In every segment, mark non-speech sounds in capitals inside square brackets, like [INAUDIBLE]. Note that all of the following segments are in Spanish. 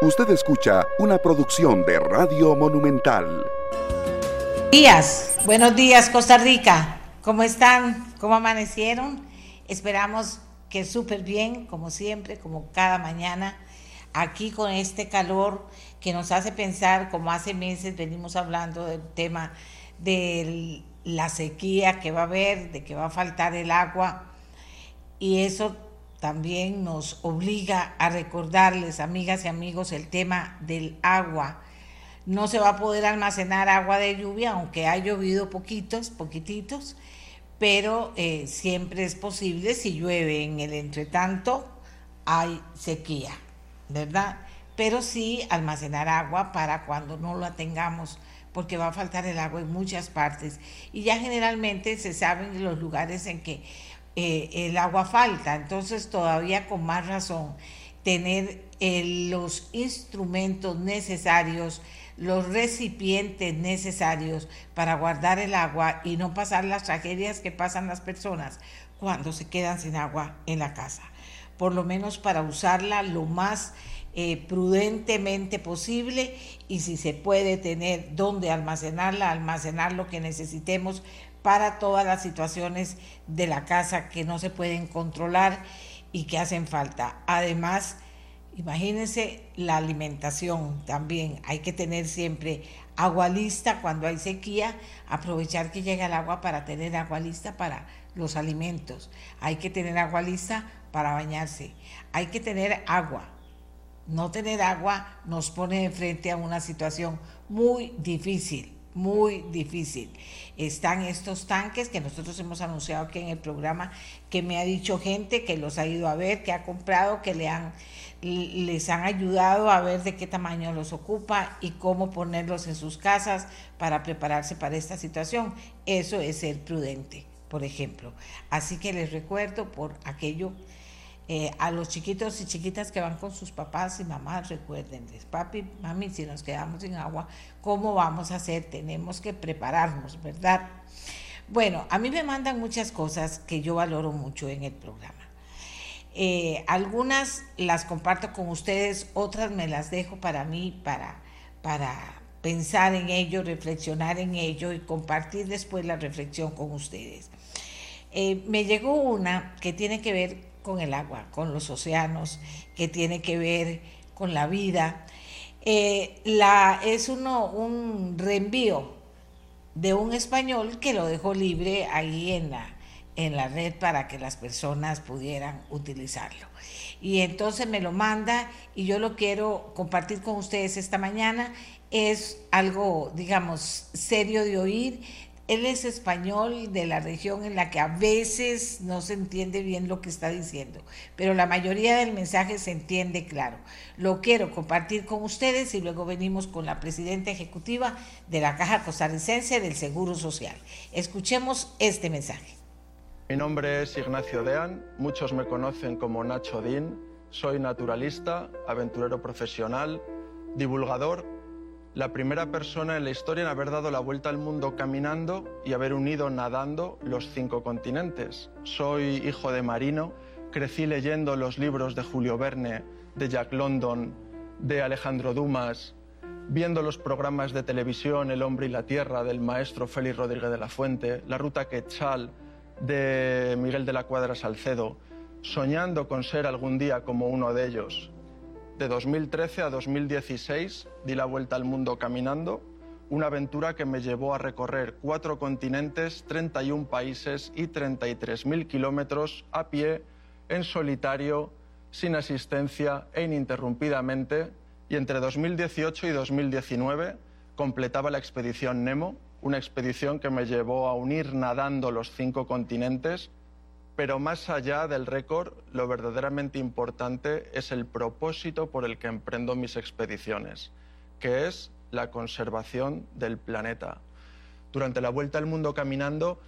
Usted escucha una producción de Radio Monumental. Días, buenos días Costa Rica. ¿Cómo están? ¿Cómo amanecieron? Esperamos que súper bien, como siempre, como cada mañana, aquí con este calor que nos hace pensar, como hace meses venimos hablando del tema de la sequía que va a haber, de que va a faltar el agua, y eso también nos obliga a recordarles, amigas y amigos, el tema del agua. No se va a poder almacenar agua de lluvia, aunque ha llovido poquitos, poquititos, pero eh, siempre es posible si llueve en el entretanto, hay sequía, ¿verdad? Pero sí almacenar agua para cuando no la tengamos, porque va a faltar el agua en muchas partes. Y ya generalmente se saben los lugares en que eh, el agua falta. Entonces todavía con más razón tener eh, los instrumentos necesarios, los recipientes necesarios para guardar el agua y no pasar las tragedias que pasan las personas cuando se quedan sin agua en la casa. Por lo menos para usarla lo más eh, prudentemente posible y si se puede tener dónde almacenarla, almacenar lo que necesitemos para todas las situaciones de la casa que no se pueden controlar y que hacen falta. Además, imagínense la alimentación también. Hay que tener siempre agua lista cuando hay sequía, aprovechar que llega el agua para tener agua lista para los alimentos. Hay que tener agua lista para bañarse. Hay que tener agua. No tener agua nos pone de frente a una situación muy difícil muy difícil. Están estos tanques que nosotros hemos anunciado aquí en el programa, que me ha dicho gente que los ha ido a ver, que ha comprado, que le han, les han ayudado a ver de qué tamaño los ocupa y cómo ponerlos en sus casas para prepararse para esta situación. Eso es ser prudente, por ejemplo. Así que les recuerdo por aquello eh, a los chiquitos y chiquitas que van con sus papás y mamás, recuérdenles, papi, mami, si nos quedamos sin agua, ¿cómo vamos a hacer? Tenemos que prepararnos, ¿verdad? Bueno, a mí me mandan muchas cosas que yo valoro mucho en el programa. Eh, algunas las comparto con ustedes, otras me las dejo para mí, para, para pensar en ello, reflexionar en ello y compartir después la reflexión con ustedes. Eh, me llegó una que tiene que ver con el agua, con los océanos, que tiene que ver con la vida. Eh, es uno, un reenvío de un español que lo dejó libre ahí en la, en la red para que las personas pudieran utilizarlo. Y entonces me lo manda y yo lo quiero compartir con ustedes esta mañana. Es algo, digamos, serio de oír, él es español de la región en la que a veces no se entiende bien lo que está diciendo, pero la mayoría del mensaje se entiende claro. Lo quiero compartir con ustedes y luego venimos con la presidenta ejecutiva de la Caja Costarricense del Seguro Social. Escuchemos este mensaje. Mi nombre es Ignacio Dean, muchos me conocen como Nacho Din, soy naturalista, aventurero profesional, divulgador la primera persona en la historia en haber dado la vuelta al mundo caminando y haber unido nadando los cinco continentes. Soy hijo de marino, crecí leyendo los libros de Julio Verne, de Jack London, de Alejandro Dumas, viendo los programas de televisión El hombre y la tierra del maestro Félix Rodríguez de la Fuente, La ruta Quetzal de Miguel de la Cuadra Salcedo, soñando con ser algún día como uno de ellos de 2013 a 2016 di la vuelta al mundo caminando, una aventura que me llevó a recorrer cuatro continentes, 31 países y 33.000 kilómetros a pie, en solitario, sin asistencia e ininterrumpidamente, y entre 2018 y 2019 completaba la expedición Nemo, una expedición que me llevó a unir nadando los cinco continentes pero más allá del récord, lo verdaderamente importante es el propósito por el que emprendo mis expediciones, que es la conservación del planeta. Durante la vuelta al mundo caminando,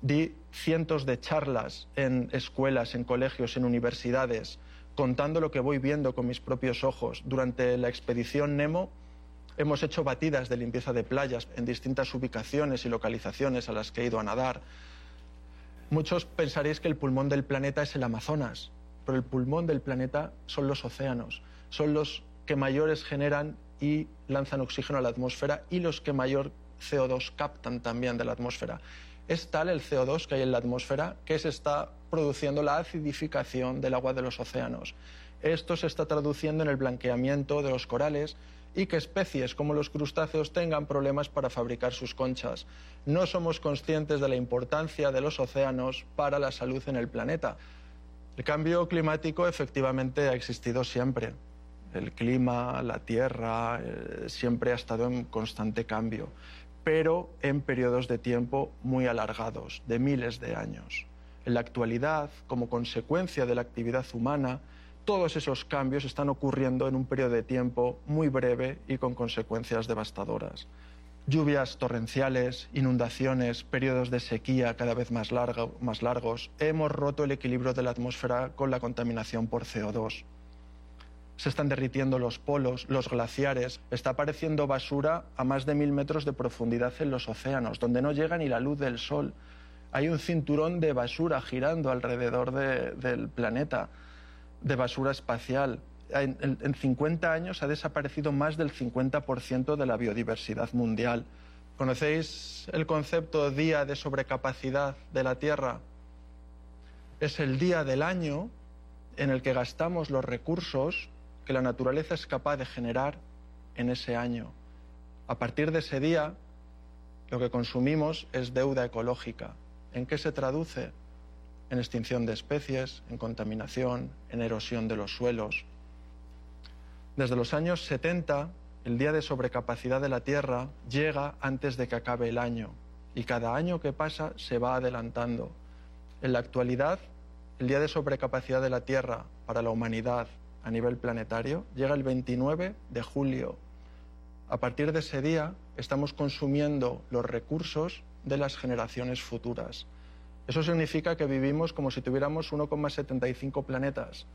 di cientos de charlas en escuelas, en colegios, en universidades, contando lo que voy viendo con mis propios ojos. Durante la expedición Nemo hemos hecho batidas de limpieza de playas en distintas ubicaciones y localizaciones a las que he ido a nadar. Muchos pensaréis que el pulmón del planeta es el Amazonas, pero el pulmón del planeta son los océanos, son los que mayores generan y lanzan oxígeno a la atmósfera y los que mayor CO2 captan también de la atmósfera. Es tal el CO2 que hay en la atmósfera que se está produciendo la acidificación del agua de los océanos. Esto se está traduciendo en el blanqueamiento de los corales y que especies como los crustáceos tengan problemas para fabricar sus conchas. No somos conscientes de la importancia de los océanos para la salud en el planeta. El cambio climático efectivamente ha existido siempre. El clima, la tierra, eh, siempre ha estado en constante cambio, pero en periodos de tiempo muy alargados, de miles de años. En la actualidad, como consecuencia de la actividad humana, todos esos cambios están ocurriendo en un periodo de tiempo muy breve y con consecuencias devastadoras. Lluvias torrenciales, inundaciones, periodos de sequía cada vez más, más largos. Hemos roto el equilibrio de la atmósfera con la contaminación por CO2. Se están derritiendo los polos, los glaciares, está apareciendo basura a más de mil metros de profundidad en los océanos, donde no llega ni la luz del sol. Hay un cinturón de basura girando alrededor del planeta de basura espacial. En, 50 años ha desaparecido más del 50% de la biodiversidad mundial. ¿Conocéis el concepto día de sobrecapacidad de la Tierra? Es el día del año en el que gastamos los recursos que la naturaleza es capaz de generar en ese año. A partir de ese día, lo que consumimos es deuda ecológica. ¿En qué se traduce? En extinción de especies, en contaminación, en erosión de los suelos. Desde los años 70, el día de sobrecapacidad de la Tierra llega antes de que acabe el año y cada año que pasa se va adelantando. En la actualidad, el día de sobrecapacidad de la Tierra para la humanidad a nivel planetario llega el 29 de julio. A partir de ese día estamos consumiendo los recursos de las generaciones futuras. Eso significa que vivimos como si tuviéramos 1,75 planetas.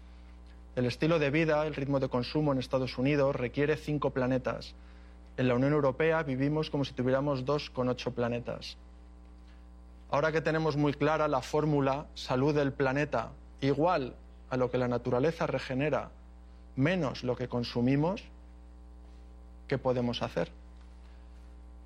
El estilo de vida, el ritmo de consumo en Estados Unidos requiere 5 planetas. En la Unión Europea vivimos como si tuviéramos 2,8 planetas. Ahora que tenemos muy clara la fórmula salud del planeta igual a lo que la naturaleza regenera menos lo que consumimos, ¿qué podemos hacer?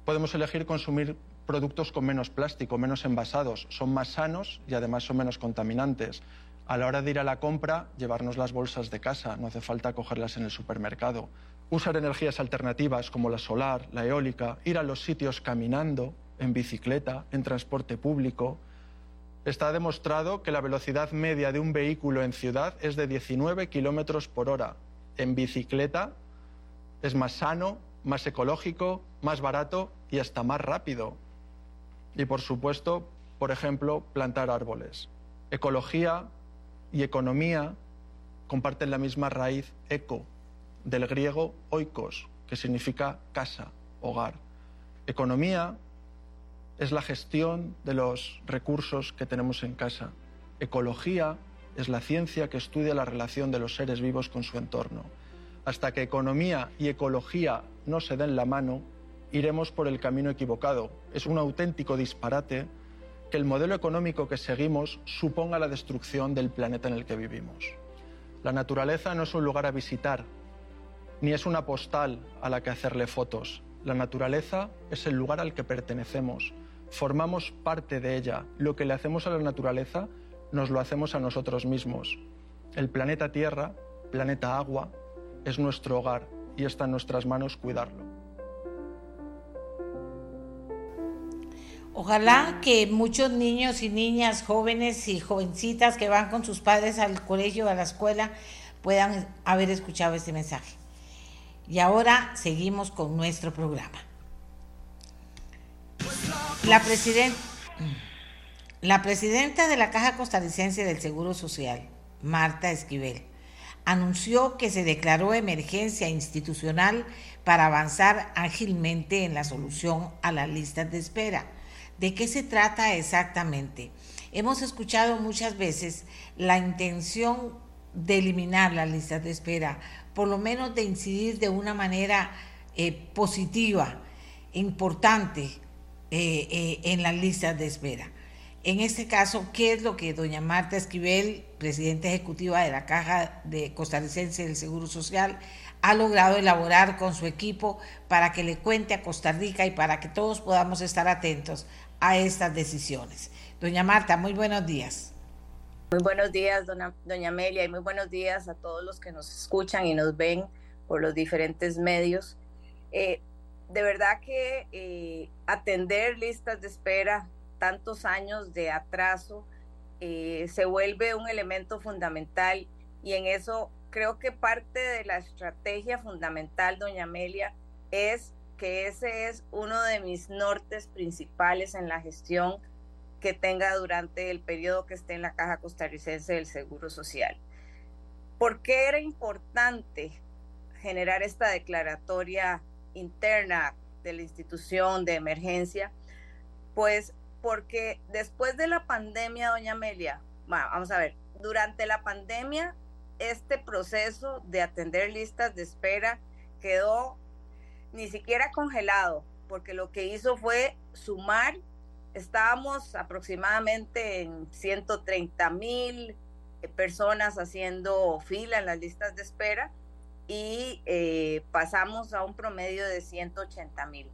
Podemos elegir consumir productos con menos plástico, menos envasados, son más sanos y además son menos contaminantes. A la hora de ir a la compra, llevarnos las bolsas de casa, no hace falta cogerlas en el supermercado. Usar energías alternativas como la solar, la eólica, ir a los sitios caminando, en bicicleta, en transporte público. Está demostrado que la velocidad media de un vehículo en ciudad es de 19 kilómetros por hora. En bicicleta es más sano, más ecológico, más barato y hasta más rápido. Y por supuesto, por ejemplo, plantar árboles. Ecología y economía comparten la misma raíz eco, del griego oikos, que significa casa, hogar. Economía es la gestión de los recursos que tenemos en casa. Ecología es la ciencia que estudia la relación de los seres vivos con su entorno. Hasta que economía y ecología no se den la mano, iremos por el camino equivocado. Es un auténtico disparate que el modelo económico que seguimos suponga la destrucción del planeta en el que vivimos. La naturaleza no es un lugar a visitar, ni es una postal a la que hacerle fotos. La naturaleza es el lugar al que pertenecemos. Formamos parte de ella. Lo que le hacemos a la naturaleza nos lo hacemos a nosotros mismos. El planeta Tierra, planeta agua, es nuestro hogar y está en nuestras manos cuidarlo. Ojalá que muchos niños y niñas, jóvenes y jovencitas que van con sus padres al colegio, a la escuela, puedan haber escuchado este mensaje. Y ahora seguimos con nuestro programa. La, la presidenta de la Caja Costarricense del Seguro Social, Marta Esquivel, anunció que se declaró emergencia institucional para avanzar ágilmente en la solución a las listas de espera ¿De qué se trata exactamente? Hemos escuchado muchas veces la intención de eliminar las listas de espera, por lo menos de incidir de una manera eh, positiva, importante eh, eh, en las listas de espera. En este caso, ¿qué es lo que doña Marta Esquivel, presidenta ejecutiva de la Caja de Costarricense del Seguro Social, ha logrado elaborar con su equipo para que le cuente a Costa Rica y para que todos podamos estar atentos a estas decisiones? Doña Marta, muy buenos días. Muy buenos días, doña, doña Amelia, y muy buenos días a todos los que nos escuchan y nos ven por los diferentes medios. Eh, de verdad que eh, atender listas de espera tantos años de atraso eh, se vuelve un elemento fundamental y en eso creo que parte de la estrategia fundamental, doña Amelia, es que ese es uno de mis nortes principales en la gestión que tenga durante el periodo que esté en la Caja Costarricense del Seguro Social. ¿Por qué era importante generar esta declaratoria interna de la institución de emergencia? Pues porque después de la pandemia, doña Amelia, vamos a ver, durante la pandemia, este proceso de atender listas de espera quedó ni siquiera congelado, porque lo que hizo fue sumar, estábamos aproximadamente en 130 mil personas haciendo fila en las listas de espera y eh, pasamos a un promedio de 180 mil.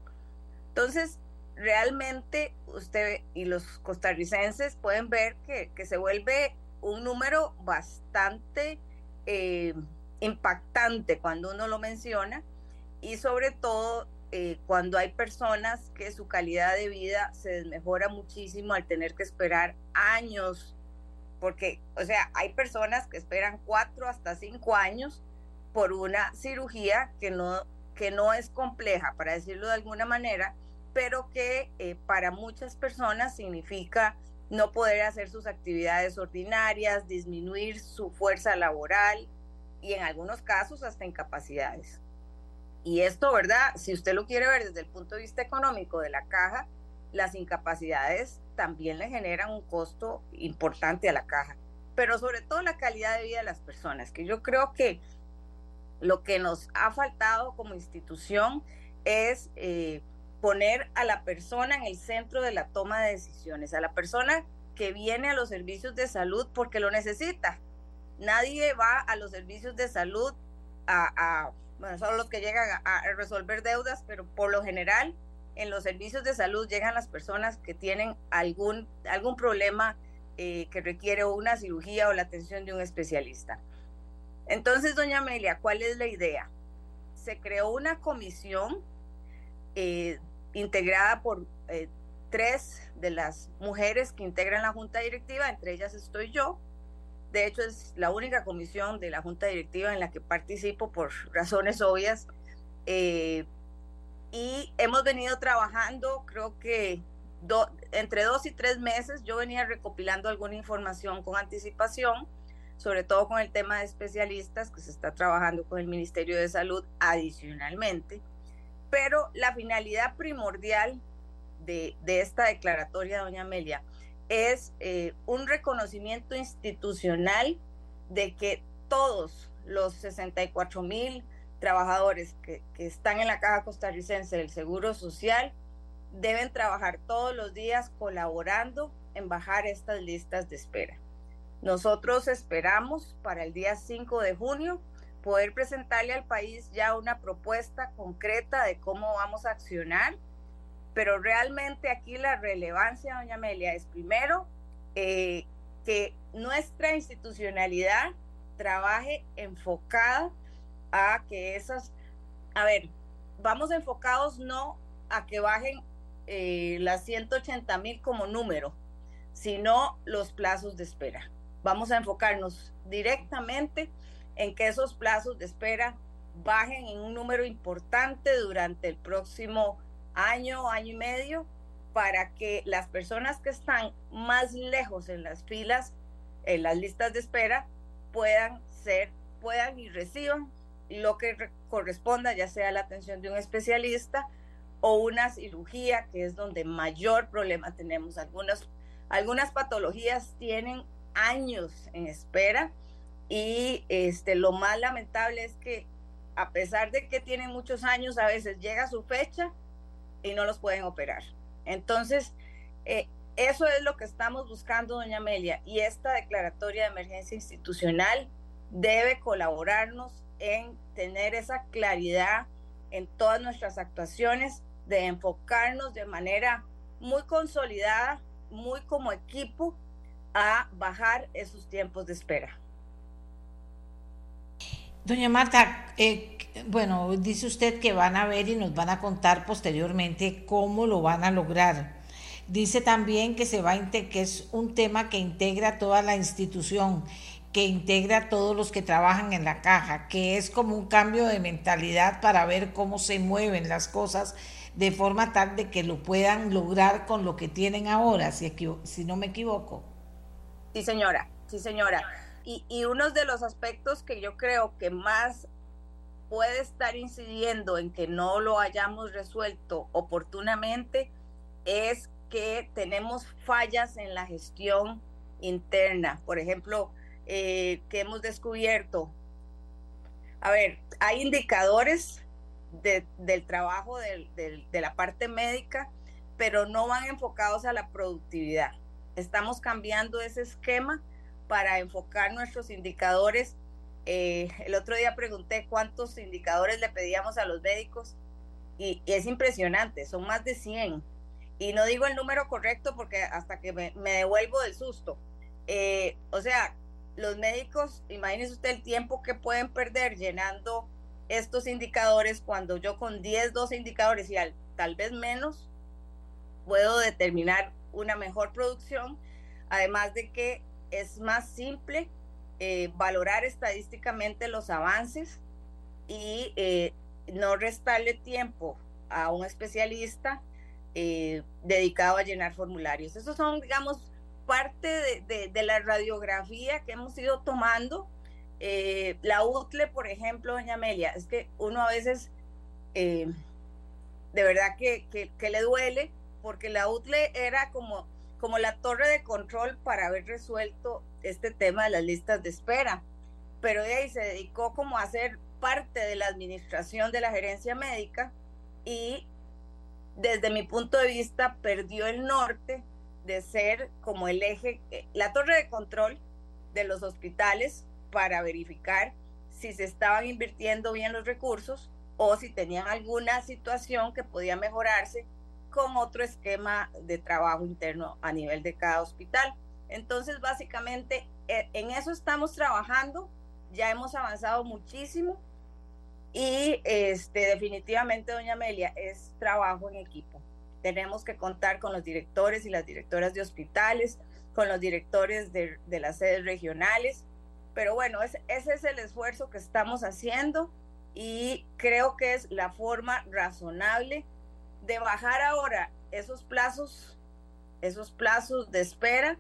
Entonces, realmente usted y los costarricenses pueden ver que, se vuelve un número bastante eh, impactante cuando uno lo menciona y sobre todo eh, cuando hay personas que su calidad de vida se desmejora muchísimo al tener que esperar años, porque, o sea, hay personas que esperan cuatro hasta cinco años por una cirugía que no, que no es compleja, para decirlo de alguna manera, pero que eh, para muchas personas significa no poder hacer sus actividades ordinarias, disminuir su fuerza laboral y en algunos casos hasta incapacidades. Y esto, ¿verdad? Si usted lo quiere ver desde el punto de vista económico de la caja, las incapacidades también le generan un costo importante a la caja, pero sobre todo la calidad de vida de las personas, que yo creo que lo que nos ha faltado como institución es... Eh, poner a la persona en el centro de la toma de decisiones, a la persona que viene a los servicios de salud porque lo necesita. Nadie va a los servicios de salud a, bueno, solo los que llegan a, resolver deudas, pero por lo general en los servicios de salud llegan las personas que tienen algún, algún problema eh, que requiere una cirugía o la atención de un especialista. Entonces, doña Amelia, ¿cuál es la idea? Se creó una comisión eh, integrada por eh, tres de las mujeres que integran la junta directiva, entre ellas estoy yo. De hecho, es la única comisión de la junta directiva en la que participo por razones obvias. Eh, y hemos venido trabajando, creo que entre dos y tres meses, yo venía recopilando alguna información con anticipación, sobre todo con el tema de especialistas que se está trabajando con el Ministerio de Salud adicionalmente. Pero la finalidad primordial de, esta declaratoria, doña Amelia, es eh, un reconocimiento institucional de que todos los 64 mil trabajadores que, que, están en la Caja Costarricense del Seguro Social deben trabajar todos los días colaborando en bajar estas listas de espera. Nosotros esperamos para el día 5 de junio poder presentarle al país ya una propuesta concreta de cómo vamos a accionar, pero realmente aquí la relevancia, doña Amelia, es primero eh, que nuestra institucionalidad trabaje enfocada a que esas, a ver, vamos enfocados no a que bajen eh, las 180 mil como número, sino los plazos de espera. Vamos a enfocarnos directamente en que esos plazos de espera bajen en un número importante durante el próximo año, año y medio, para que las personas que están más lejos en las filas, en las listas de espera, puedan ser, puedan y reciban lo que corresponda, ya sea la atención de un especialista o una cirugía, que es donde mayor problema tenemos. Algunas, algunas patologías tienen años en espera y este, lo más lamentable es que a pesar de que tienen muchos años, a veces llega su fecha y no los pueden operar. Entonces, eh, eso es lo que estamos buscando, doña Amelia, y esta declaratoria de emergencia institucional debe colaborarnos en tener esa claridad en todas nuestras actuaciones, de enfocarnos de manera muy consolidada, muy como equipo, a bajar esos tiempos de espera. Doña Marta, eh, bueno, dice usted que van a ver y nos van a contar posteriormente cómo lo van a lograr. Dice también que se va a que es un tema que integra toda la institución, que integra a todos los que trabajan en la caja, que es como un cambio de mentalidad para ver cómo se mueven las cosas de forma tal de que lo puedan lograr con lo que tienen ahora, si, si no me equivoco. Sí, señora, sí, señora. Y, y uno de los aspectos que yo creo que más puede estar incidiendo en que no lo hayamos resuelto oportunamente es que tenemos fallas en la gestión interna. Por ejemplo, eh, que hemos descubierto. A ver, hay indicadores del trabajo de la parte médica, pero no van enfocados a la productividad. Estamos cambiando ese esquema para enfocar nuestros indicadores. Eh, el otro día pregunté cuántos indicadores le pedíamos a los médicos y, es impresionante, son más de 100. Y no digo el número correcto porque hasta que me, devuelvo del susto. Eh, o sea, los médicos, imagínese usted el tiempo que pueden perder llenando estos indicadores cuando yo con 10, 12 indicadores y al, tal vez menos puedo determinar una mejor producción, además de que es más simple eh, valorar estadísticamente los avances y eh, no restarle tiempo a un especialista eh, dedicado a llenar formularios. Esos son, digamos, parte de, la radiografía que hemos ido tomando. la UTLE, por ejemplo, doña Amelia, es que uno a veces de verdad que, que, le duele, porque la UTLE era como como la torre de control para haber resuelto este tema de las listas de espera. Pero de ahí se dedicó como a ser parte de la administración de la gerencia médica y desde mi punto de vista perdió el norte de ser como el eje, eh, la torre de control de los hospitales para verificar si se estaban invirtiendo bien los recursos o si tenían alguna situación que podía mejorarse con otro esquema de trabajo interno a nivel de cada hospital. Entonces, básicamente, eh, en eso estamos trabajando, ya hemos avanzado muchísimo y este, definitivamente, doña Amelia, es trabajo en equipo. Tenemos que contar con los directores y las directoras de hospitales, con los directores de, de las sedes regionales, pero bueno, ese es el esfuerzo que estamos haciendo y creo que es la forma razonable de bajar ahora esos plazos, esos plazos de espera,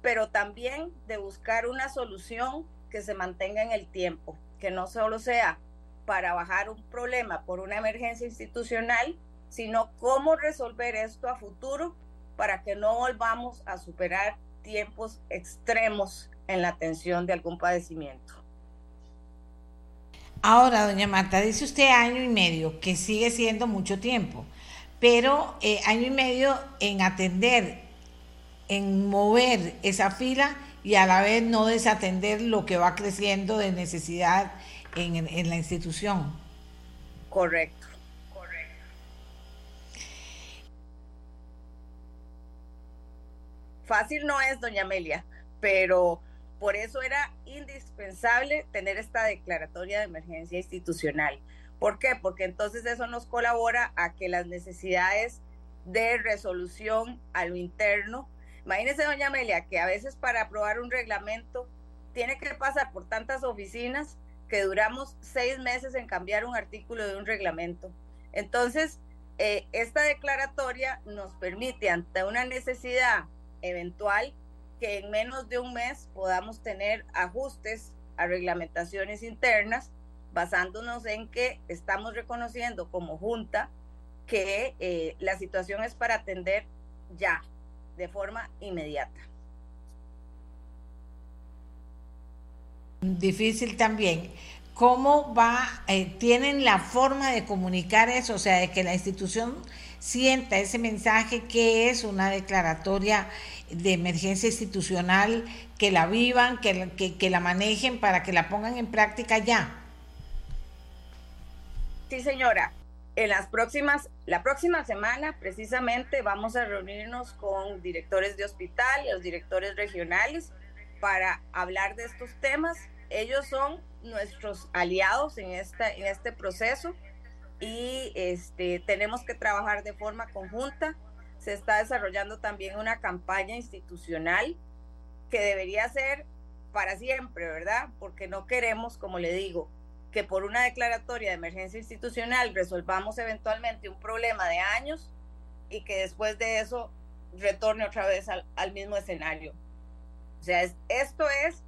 pero también de buscar una solución que se mantenga en el tiempo, que no solo sea para bajar un problema por una emergencia institucional, sino cómo resolver esto a futuro para que no volvamos a superar tiempos extremos en la atención de algún padecimiento. Ahora, doña Marta, dice usted año y medio, que sigue siendo mucho tiempo pero eh, año y medio en atender, en mover esa fila y a la vez no desatender lo que va creciendo de necesidad en, en la institución. Correcto, correcto. Fácil no es, doña Amelia, pero por eso era indispensable tener esta declaratoria de emergencia institucional ¿Por qué? Porque entonces eso nos colabora a que las necesidades de resolución a lo interno, imagínese doña Amelia que a veces para aprobar un reglamento tiene que pasar por tantas oficinas que duramos seis meses en cambiar un artículo de un reglamento. Entonces, eh, esta declaratoria nos permite ante una necesidad eventual que en menos de un mes podamos tener ajustes a reglamentaciones internas basándonos en que estamos reconociendo como junta que eh, la situación es para atender ya, de forma inmediata. Difícil también. ¿Cómo va, eh, tienen la forma de comunicar eso? O sea, de que la institución sienta ese mensaje que es una declaratoria de emergencia institucional, que la vivan, que, la manejen para que la pongan en práctica ya. Sí, señora. En las próximas, la próxima semana precisamente vamos a reunirnos con directores de hospital los directores regionales para hablar de estos temas. Ellos son nuestros aliados en, esta, en este proceso y este, tenemos que trabajar de forma conjunta. Se está desarrollando también una campaña institucional que debería ser para siempre, ¿verdad? Porque no queremos, como le digo, que por una declaratoria de emergencia institucional resolvamos eventualmente un problema de años y que después de eso retorne otra vez al, al mismo escenario. O sea, es, esto es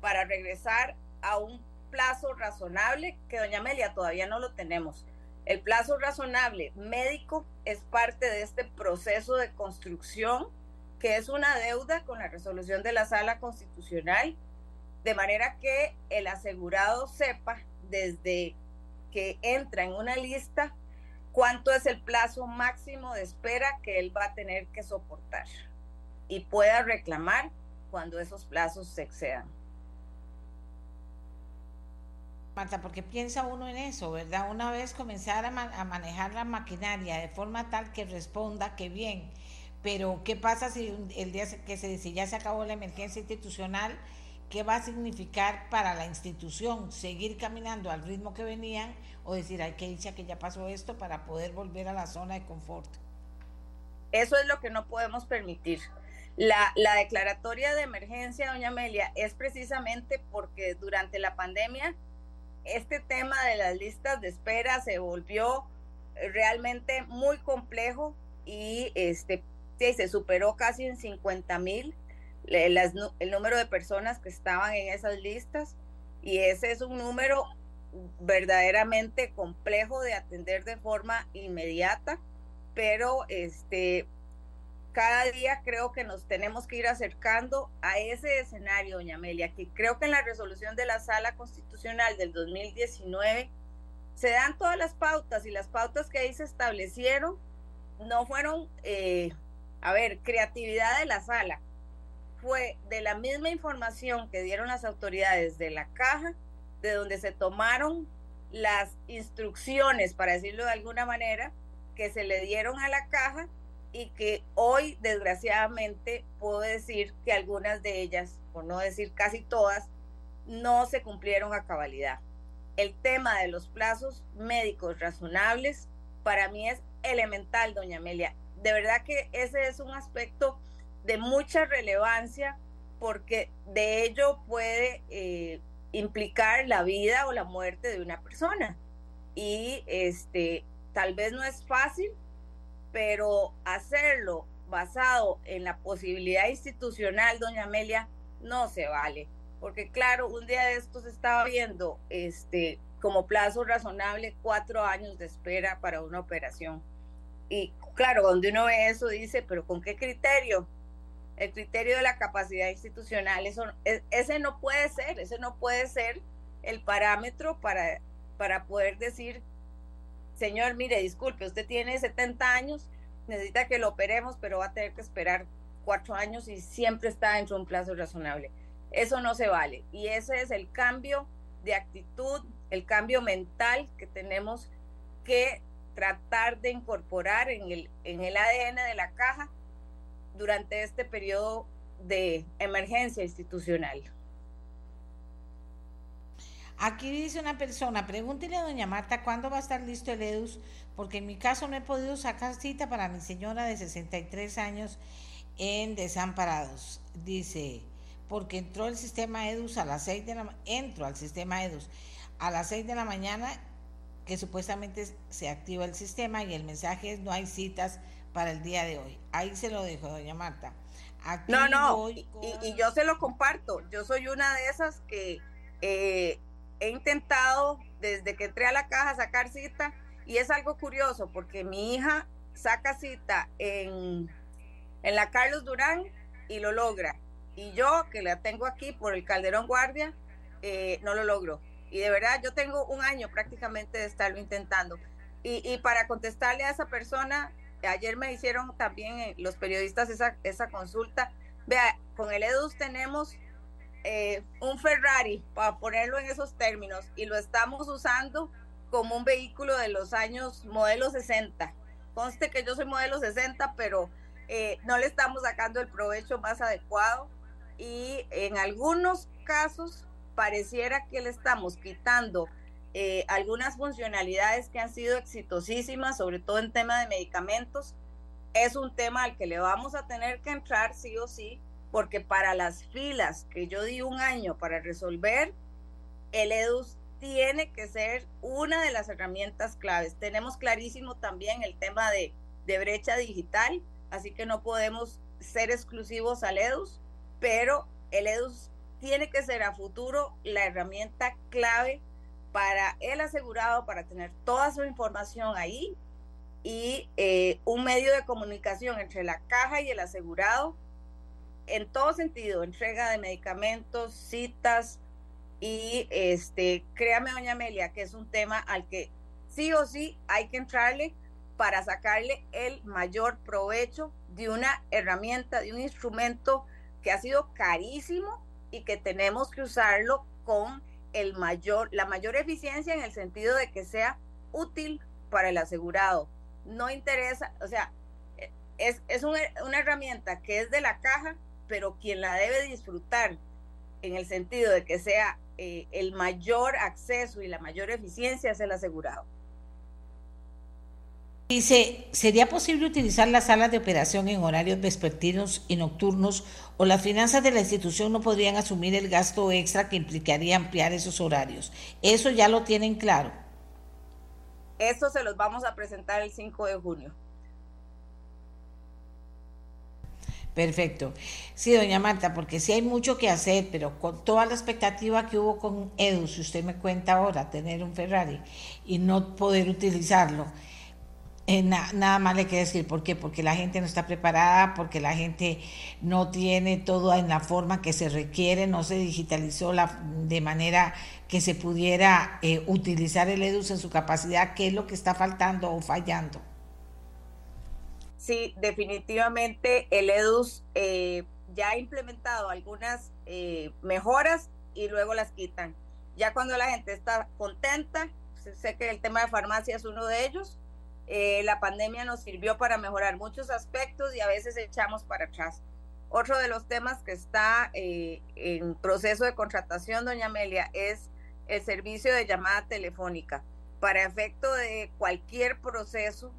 para regresar a un plazo razonable que doña Amelia todavía no lo tenemos. El plazo razonable médico es parte de este proceso de construcción que es una deuda con la resolución de la sala constitucional, de manera que el asegurado sepa desde que entra en una lista cuánto es el plazo máximo de espera que él va a tener que soportar y pueda reclamar cuando esos plazos se excedan. Marta, porque piensa uno en eso, ¿verdad? Una vez comenzar a, man a, manejar la maquinaria de forma tal que responda que bien, pero ¿qué pasa si el día que se si ya se acabó la emergencia institucional? ¿Qué va a significar para la institución seguir caminando al ritmo que venían o decir hay que irse a que ya pasó esto para poder volver a la zona de confort? Eso es lo que no podemos permitir. La, la declaratoria de emergencia, doña Amelia, es precisamente porque durante la pandemia este tema de las listas de espera se volvió realmente muy complejo y este, se superó casi en 50 mil las, el número de personas que estaban en esas listas y ese es un número verdaderamente complejo de atender de forma inmediata, pero este cada día creo que nos tenemos que ir acercando a ese escenario, doña Amelia, que creo que en la resolución de la Sala Constitucional del 2019 se dan todas las pautas y las pautas que ahí se establecieron no fueron, eh, a ver, creatividad de la sala, fue de la misma información que dieron las autoridades de la caja, de donde se tomaron las instrucciones, para decirlo de alguna manera, que se le dieron a la caja y que hoy, desgraciadamente, puedo decir que algunas de ellas, por no decir casi todas, no se cumplieron a cabalidad. El tema de los plazos médicos razonables para mí es elemental, doña Amelia. De verdad que ese es un aspecto de mucha relevancia porque de ello puede eh, implicar la vida o la muerte de una persona. Y este, tal vez no es fácil, pero hacerlo basado en la posibilidad institucional, doña Amelia, no se vale. Porque claro, un día de estos estaba viendo este, como plazo razonable cuatro años de espera para una operación. Y claro, donde uno ve eso dice, pero ¿con qué criterio? El criterio de la capacidad institucional, eso, e, ese no puede ser, ese no puede ser el parámetro para, para poder decir, señor, mire, disculpe, usted tiene 70 años, necesita que lo operemos, pero va a tener que esperar cuatro años y siempre está dentro de un plazo razonable. Eso no se vale. Y ese es el cambio de actitud, el cambio mental que tenemos que tratar de incorporar en el, en el ADN de la caja durante este periodo de emergencia institucional. Aquí dice una persona, pregúntele a doña Marta cuándo va a estar listo el EDUS, porque en mi caso no he podido sacar cita para mi señora de 63 años en Desamparados. Dice, porque entró el sistema EDUS a las 6 de la entro al sistema EDUS a las 6 de la mañana que supuestamente se activa el sistema y el mensaje es no hay citas para el día de hoy. Ahí se lo dejo, doña Marta. no, no, y, yo se lo comparto. Yo soy una de esas que eh, he intentado desde que entré a la caja sacar cita y es algo curioso porque mi hija saca cita en, en la Carlos Durán y lo logra. Y yo, que la tengo aquí por el Calderón Guardia, eh, no lo logro. Y de verdad, yo tengo un año prácticamente de estarlo intentando. Y, y para contestarle a esa persona, ayer me hicieron también los periodistas esa, esa consulta. Vea, con el EDUS tenemos un Ferrari, para ponerlo en esos términos, y lo estamos usando como un vehículo de los años modelo 60. Conste que yo soy modelo 60, pero eh, no le estamos sacando el provecho más adecuado y en algunos casos pareciera que le estamos quitando eh, algunas funcionalidades que han sido exitosísimas, sobre todo en tema de medicamentos. Es un tema al que le vamos a tener que entrar sí o sí, porque para las filas que yo di un año para resolver, el EDUS tiene que ser una de las herramientas claves. Tenemos clarísimo también el tema de, brecha digital, así que no podemos ser exclusivos al EDUS, pero el EDUS tiene que ser a futuro la herramienta clave para el asegurado, para tener toda su información ahí y eh, un medio de comunicación entre la caja y el asegurado en todo sentido, entrega de medicamentos, citas, y este, créame, doña Amelia, que es un tema al que sí o sí hay que entrarle para sacarle el mayor provecho de una herramienta, de un instrumento que ha sido carísimo y que tenemos que usarlo con el mayor, la mayor eficiencia en el sentido de que sea útil para el asegurado. No interesa, o sea, es, es una, una herramienta que es de la caja, pero quien la debe disfrutar en el sentido de que sea eh, el mayor acceso y la mayor eficiencia es el asegurado. Dice, ¿sería posible utilizar las salas de operación en horarios vespertinos y nocturnos o las finanzas de la institución no podrían asumir el gasto extra que implicaría ampliar esos horarios? Eso ya lo tienen claro. Eso se los vamos a presentar el 5 de junio. Perfecto. Sí, doña Marta, porque sí hay mucho que hacer, pero con toda la expectativa que hubo con Edu, si usted me cuenta ahora, tener un Ferrari y no poder utilizarlo, eh, nada más le quiero decir, ¿por qué? Porque la gente no está preparada, porque la gente no tiene todo en la forma que se requiere, no se digitalizó de manera que se pudiera eh, utilizar el EDUS en su capacidad, ¿qué es lo que está faltando o fallando? Sí, definitivamente el EDUS eh, ya ha implementado algunas eh, mejoras y luego las quitan. Ya cuando la gente está contenta, sé que el tema de farmacia es uno de ellos, eh, la pandemia nos sirvió para mejorar muchos aspectos y a veces echamos para atrás. Otro de los temas que está en proceso de contratación, doña Amelia, es el servicio de llamada telefónica. Para efecto de cualquier proceso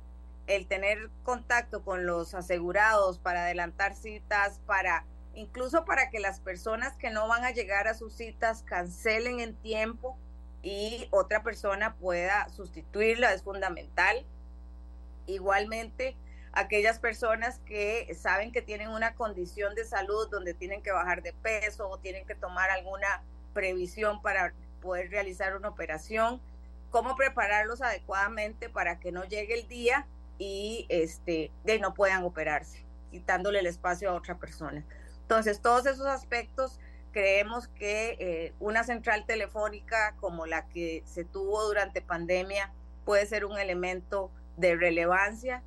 el tener contacto con los asegurados para adelantar citas, para incluso para que las personas que no van a llegar a sus citas cancelen en tiempo y otra persona pueda sustituirla es fundamental. Igualmente, aquellas personas que saben que tienen una condición de salud donde tienen que bajar de peso o tienen que tomar alguna previsión para poder realizar una operación, cómo prepararlos adecuadamente para que no llegue el día y este, no puedan operarse, quitándole el espacio a otra persona. Entonces, todos esos aspectos creemos que eh, una central telefónica como la que se tuvo durante pandemia puede ser un elemento de relevancia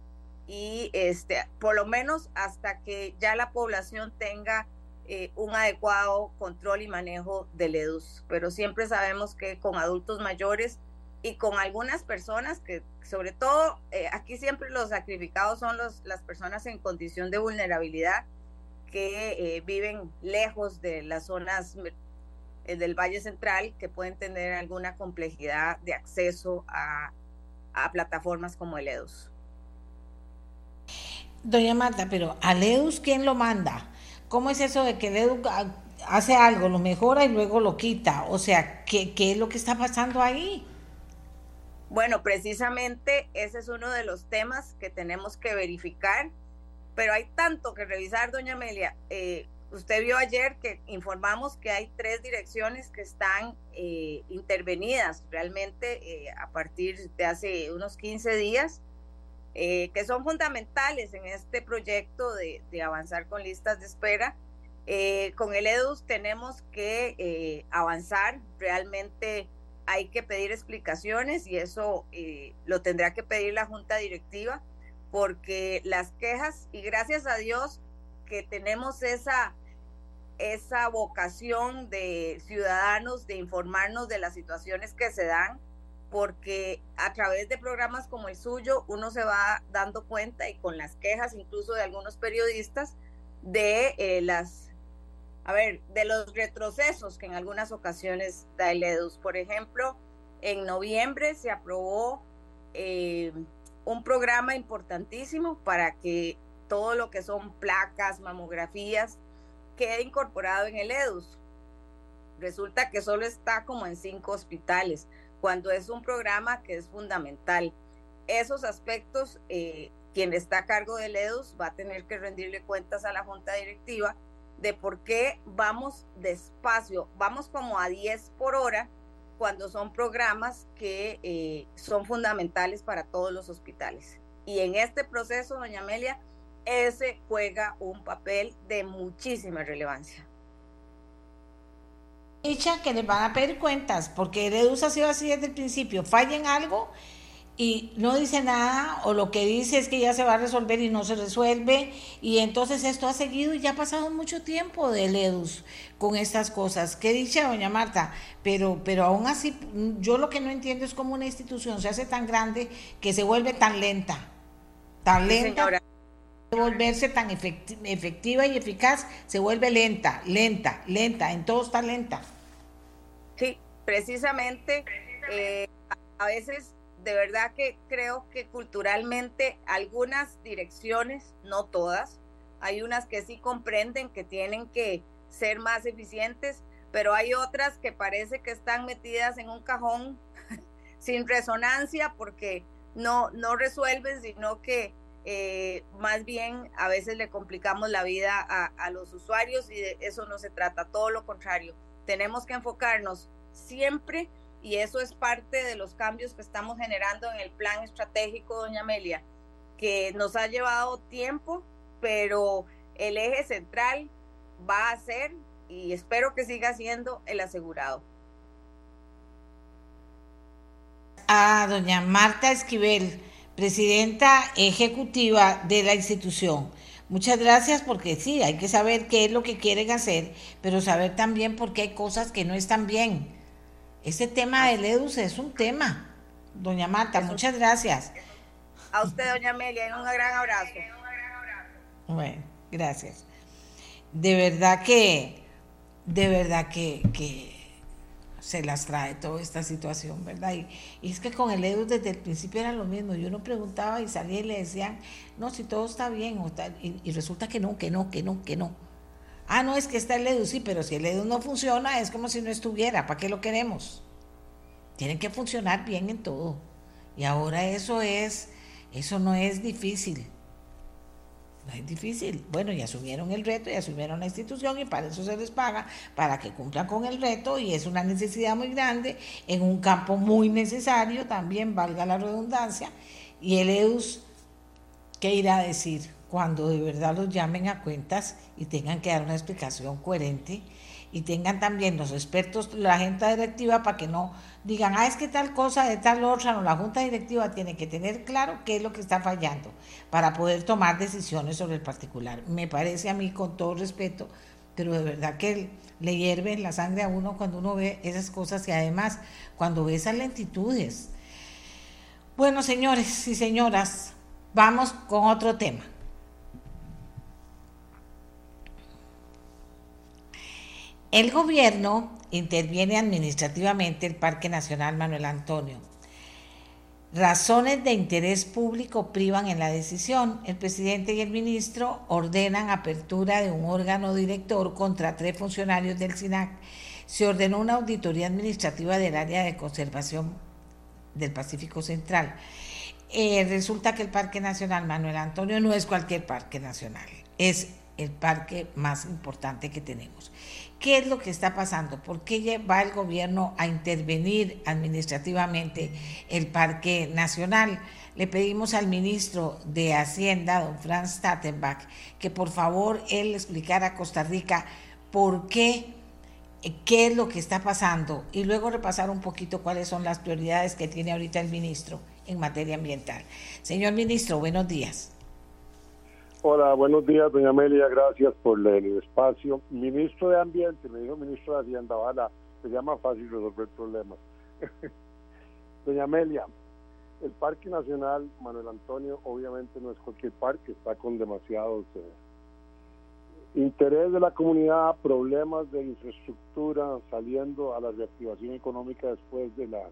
y este, por lo menos hasta que ya la población tenga eh, un adecuado control y manejo del EDUS. Pero siempre sabemos que con adultos mayores y con algunas personas que sobre todo eh, aquí siempre los sacrificados son los, las personas en condición de vulnerabilidad que eh, viven lejos de las zonas del Valle Central que pueden tener alguna complejidad de acceso a, a plataformas como el EDUS. Doña Marta, pero ¿al EDUS quién lo manda? ¿Cómo es eso de que el EDUS hace algo, lo mejora y luego lo quita? O sea, ¿qué, qué es lo que está pasando ahí? Bueno, precisamente ese es uno de los temas que tenemos que verificar, pero hay tanto que revisar, doña Amelia. Eh, usted vio ayer que informamos que hay tres direcciones que están eh, intervenidas realmente eh, a partir de hace unos 15 días, que son fundamentales en este proyecto de, de avanzar con listas de espera. con el EDUS tenemos que avanzar realmente hay que pedir explicaciones y eso eh, lo tendrá que pedir la junta directiva porque las quejas, y gracias a Dios que tenemos esa, esa vocación de ciudadanos de informarnos de las situaciones que se dan, porque a través de programas como el suyo uno se va dando cuenta y con las quejas incluso de algunos periodistas de eh, las, a ver, de los retrocesos que en algunas ocasiones da el EDUS. Por ejemplo, en noviembre se aprobó eh, un programa importantísimo para que todo lo que son placas, mamografías, quede incorporado en el EDUS. Resulta que solo está como en cinco hospitales, cuando es un programa que es fundamental. Esos aspectos, eh, quien está a cargo del EDUS va a tener que rendirle cuentas a la junta directiva de por qué vamos despacio, vamos como a 10 por hora cuando son programas que eh, son fundamentales para todos los hospitales. Y en este proceso, doña Amelia, ese juega un papel de muchísima relevancia. Dicha que les van a pedir cuentas, porque Reduz ha sido así desde el principio. Fallen algo y no dice nada, o lo que dice es que ya se va a resolver y no se resuelve, y entonces esto ha seguido y ya ha pasado mucho tiempo de EDUS con estas cosas. Qué dicha, doña Marta, pero, pero aún así, yo lo que no entiendo es cómo una institución se hace tan grande que se vuelve tan lenta, tan lenta volverse tan efectiva y eficaz, se vuelve lenta, lenta, lenta, en todo está lenta. Sí, precisamente, eh, a veces de verdad que creo que culturalmente algunas direcciones, no todas, hay unas que sí comprenden que tienen que ser más eficientes, pero hay otras que parece que están metidas en un cajón [LAUGHS] sin resonancia porque no, no resuelven, sino que eh, más bien a veces le complicamos la vida a, los usuarios y de eso no se trata, todo lo contrario. Tenemos que enfocarnos siempre y eso es parte de los cambios que estamos generando en el plan estratégico, doña Amelia, que nos ha llevado tiempo, pero el eje central va a ser y espero que siga siendo el asegurado. A doña Marta Esquivel presidenta ejecutiva de la institución. Muchas gracias porque sí, hay que saber qué es lo que quieren hacer, pero saber también por qué hay cosas que no están bien. Ese tema del EDUS es un tema. Doña Marta, muchas gracias. A usted, doña Amelia, un gran abrazo. Bueno, gracias. De verdad que, de verdad que, que se las trae toda esta situación, ¿verdad? Y, es que con el EDU desde el principio era lo mismo. Yo no preguntaba y salía y le decían, no, si todo está bien, y, resulta que no, que no, que no, que no. Ah, no, es que está el EDU, sí, pero si el EDU no funciona, es como si no estuviera. ¿Para qué lo queremos? Tienen que funcionar bien en todo. Y ahora eso es, eso no es difícil. Es difícil. Bueno, y asumieron el reto y asumieron la institución y para eso se les paga, para que cumplan con el reto y es una necesidad muy grande en un campo muy necesario también, valga la redundancia. Y el EUS, ¿qué irá a decir cuando de verdad los llamen a cuentas y tengan que dar una explicación coherente? Y tengan también los expertos, la junta directiva, para que no digan, ah, es que tal cosa de tal otra, no, la junta directiva tiene que tener claro qué es lo que está fallando para poder tomar decisiones sobre el particular. Me parece a mí, con todo respeto, pero de verdad que le hierve la sangre a uno cuando uno ve esas cosas y además cuando ve esas lentitudes. Bueno, señores y señoras, vamos con otro tema. El gobierno interviene administrativamente el Parque Nacional Manuel Antonio. Razones de interés público privan en la decisión. El presidente y el ministro ordenan apertura de un órgano director contra tres funcionarios del SINAC. Se ordenó una auditoría administrativa del área de conservación del Pacífico Central. Eh, resulta que el Parque Nacional Manuel Antonio no es cualquier parque nacional, es el parque más importante que tenemos. ¿Qué es lo que está pasando? ¿Por qué va el gobierno a intervenir administrativamente el Parque Nacional? Le pedimos al ministro de Hacienda, don Franz Stattenbach, que por favor él explicara a Costa Rica por qué, qué es lo que está pasando y luego repasar un poquito cuáles son las prioridades que tiene ahorita el ministro en materia ambiental. Señor ministro, buenos días. Hola, buenos días, doña Amelia, gracias por el espacio. Ministro de Ambiente, me dijo ministro de Hacienda, ojalá, sería más fácil resolver problemas. [LAUGHS] doña Amelia, el Parque Nacional Manuel Antonio obviamente no es cualquier parque, está con demasiados eh, interés de la comunidad, problemas de infraestructura, saliendo a la reactivación económica después de la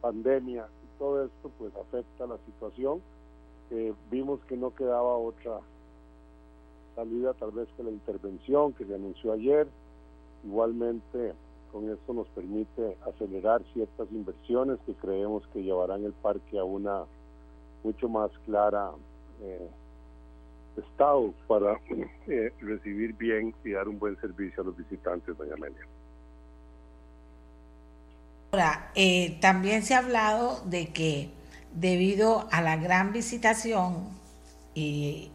pandemia. todo esto pues afecta la situación. Eh, vimos que no quedaba otra salida tal vez que la intervención que se anunció ayer. Igualmente con esto nos permite acelerar ciertas inversiones que creemos que llevarán el parque a una mucho más clara eh, estado para eh, recibir bien y dar un buen servicio a los visitantes, doña Amelia. Ahora, eh, también se ha hablado de que debido a la gran visitación, y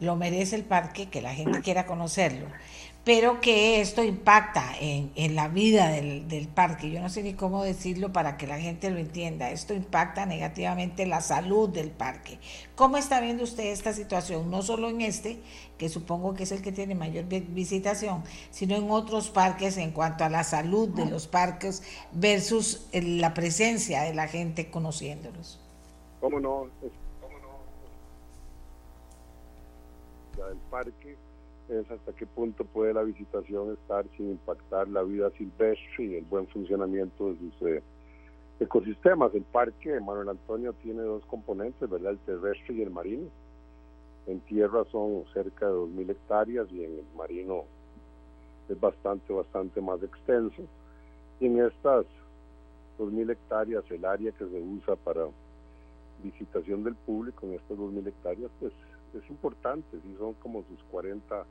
lo merece el parque, que la gente quiera conocerlo, pero que esto impacta en, en la vida del, del, parque. Yo no sé ni cómo decirlo para que la gente lo entienda. Esto impacta negativamente la salud del parque. ¿Cómo está viendo usted esta situación? No solo en este, que supongo que es el que tiene mayor visitación, sino en otros parques en cuanto a la salud de los parques versus la presencia de la gente conociéndolos. ¿Cómo no? ¿Cómo no? Del parque es hasta qué punto puede la visitación estar sin impactar la vida silvestre y el buen funcionamiento de sus eh, ecosistemas. El parque Manuel Antonio tiene dos componentes, ¿verdad? El terrestre y el marino. En tierra son cerca de 2.000 hectáreas y en el marino es bastante, bastante más extenso. Y en estas 2.000 hectáreas, el área que se usa para visitación del público en estas 2.000 hectáreas, pues es importante, sí son como sus 40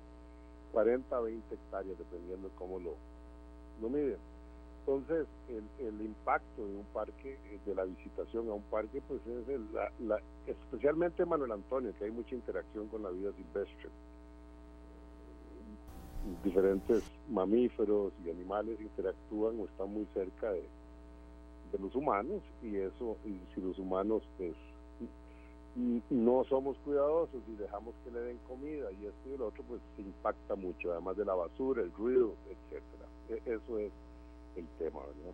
40 a 20 hectáreas, dependiendo de cómo lo, lo miden. Entonces, el, el, impacto de un parque, eh, de la visitación a un parque, pues es la, la, especialmente Manuel Antonio, que hay mucha interacción con la vida silvestre. Diferentes mamíferos y animales interactúan o están muy cerca de, de los humanos y eso, y si los humanos pues no somos cuidadosos y dejamos que le den comida y esto y lo otro, pues se impacta mucho, además de la basura, el ruido, etcétera. E, eso es el tema, ¿verdad?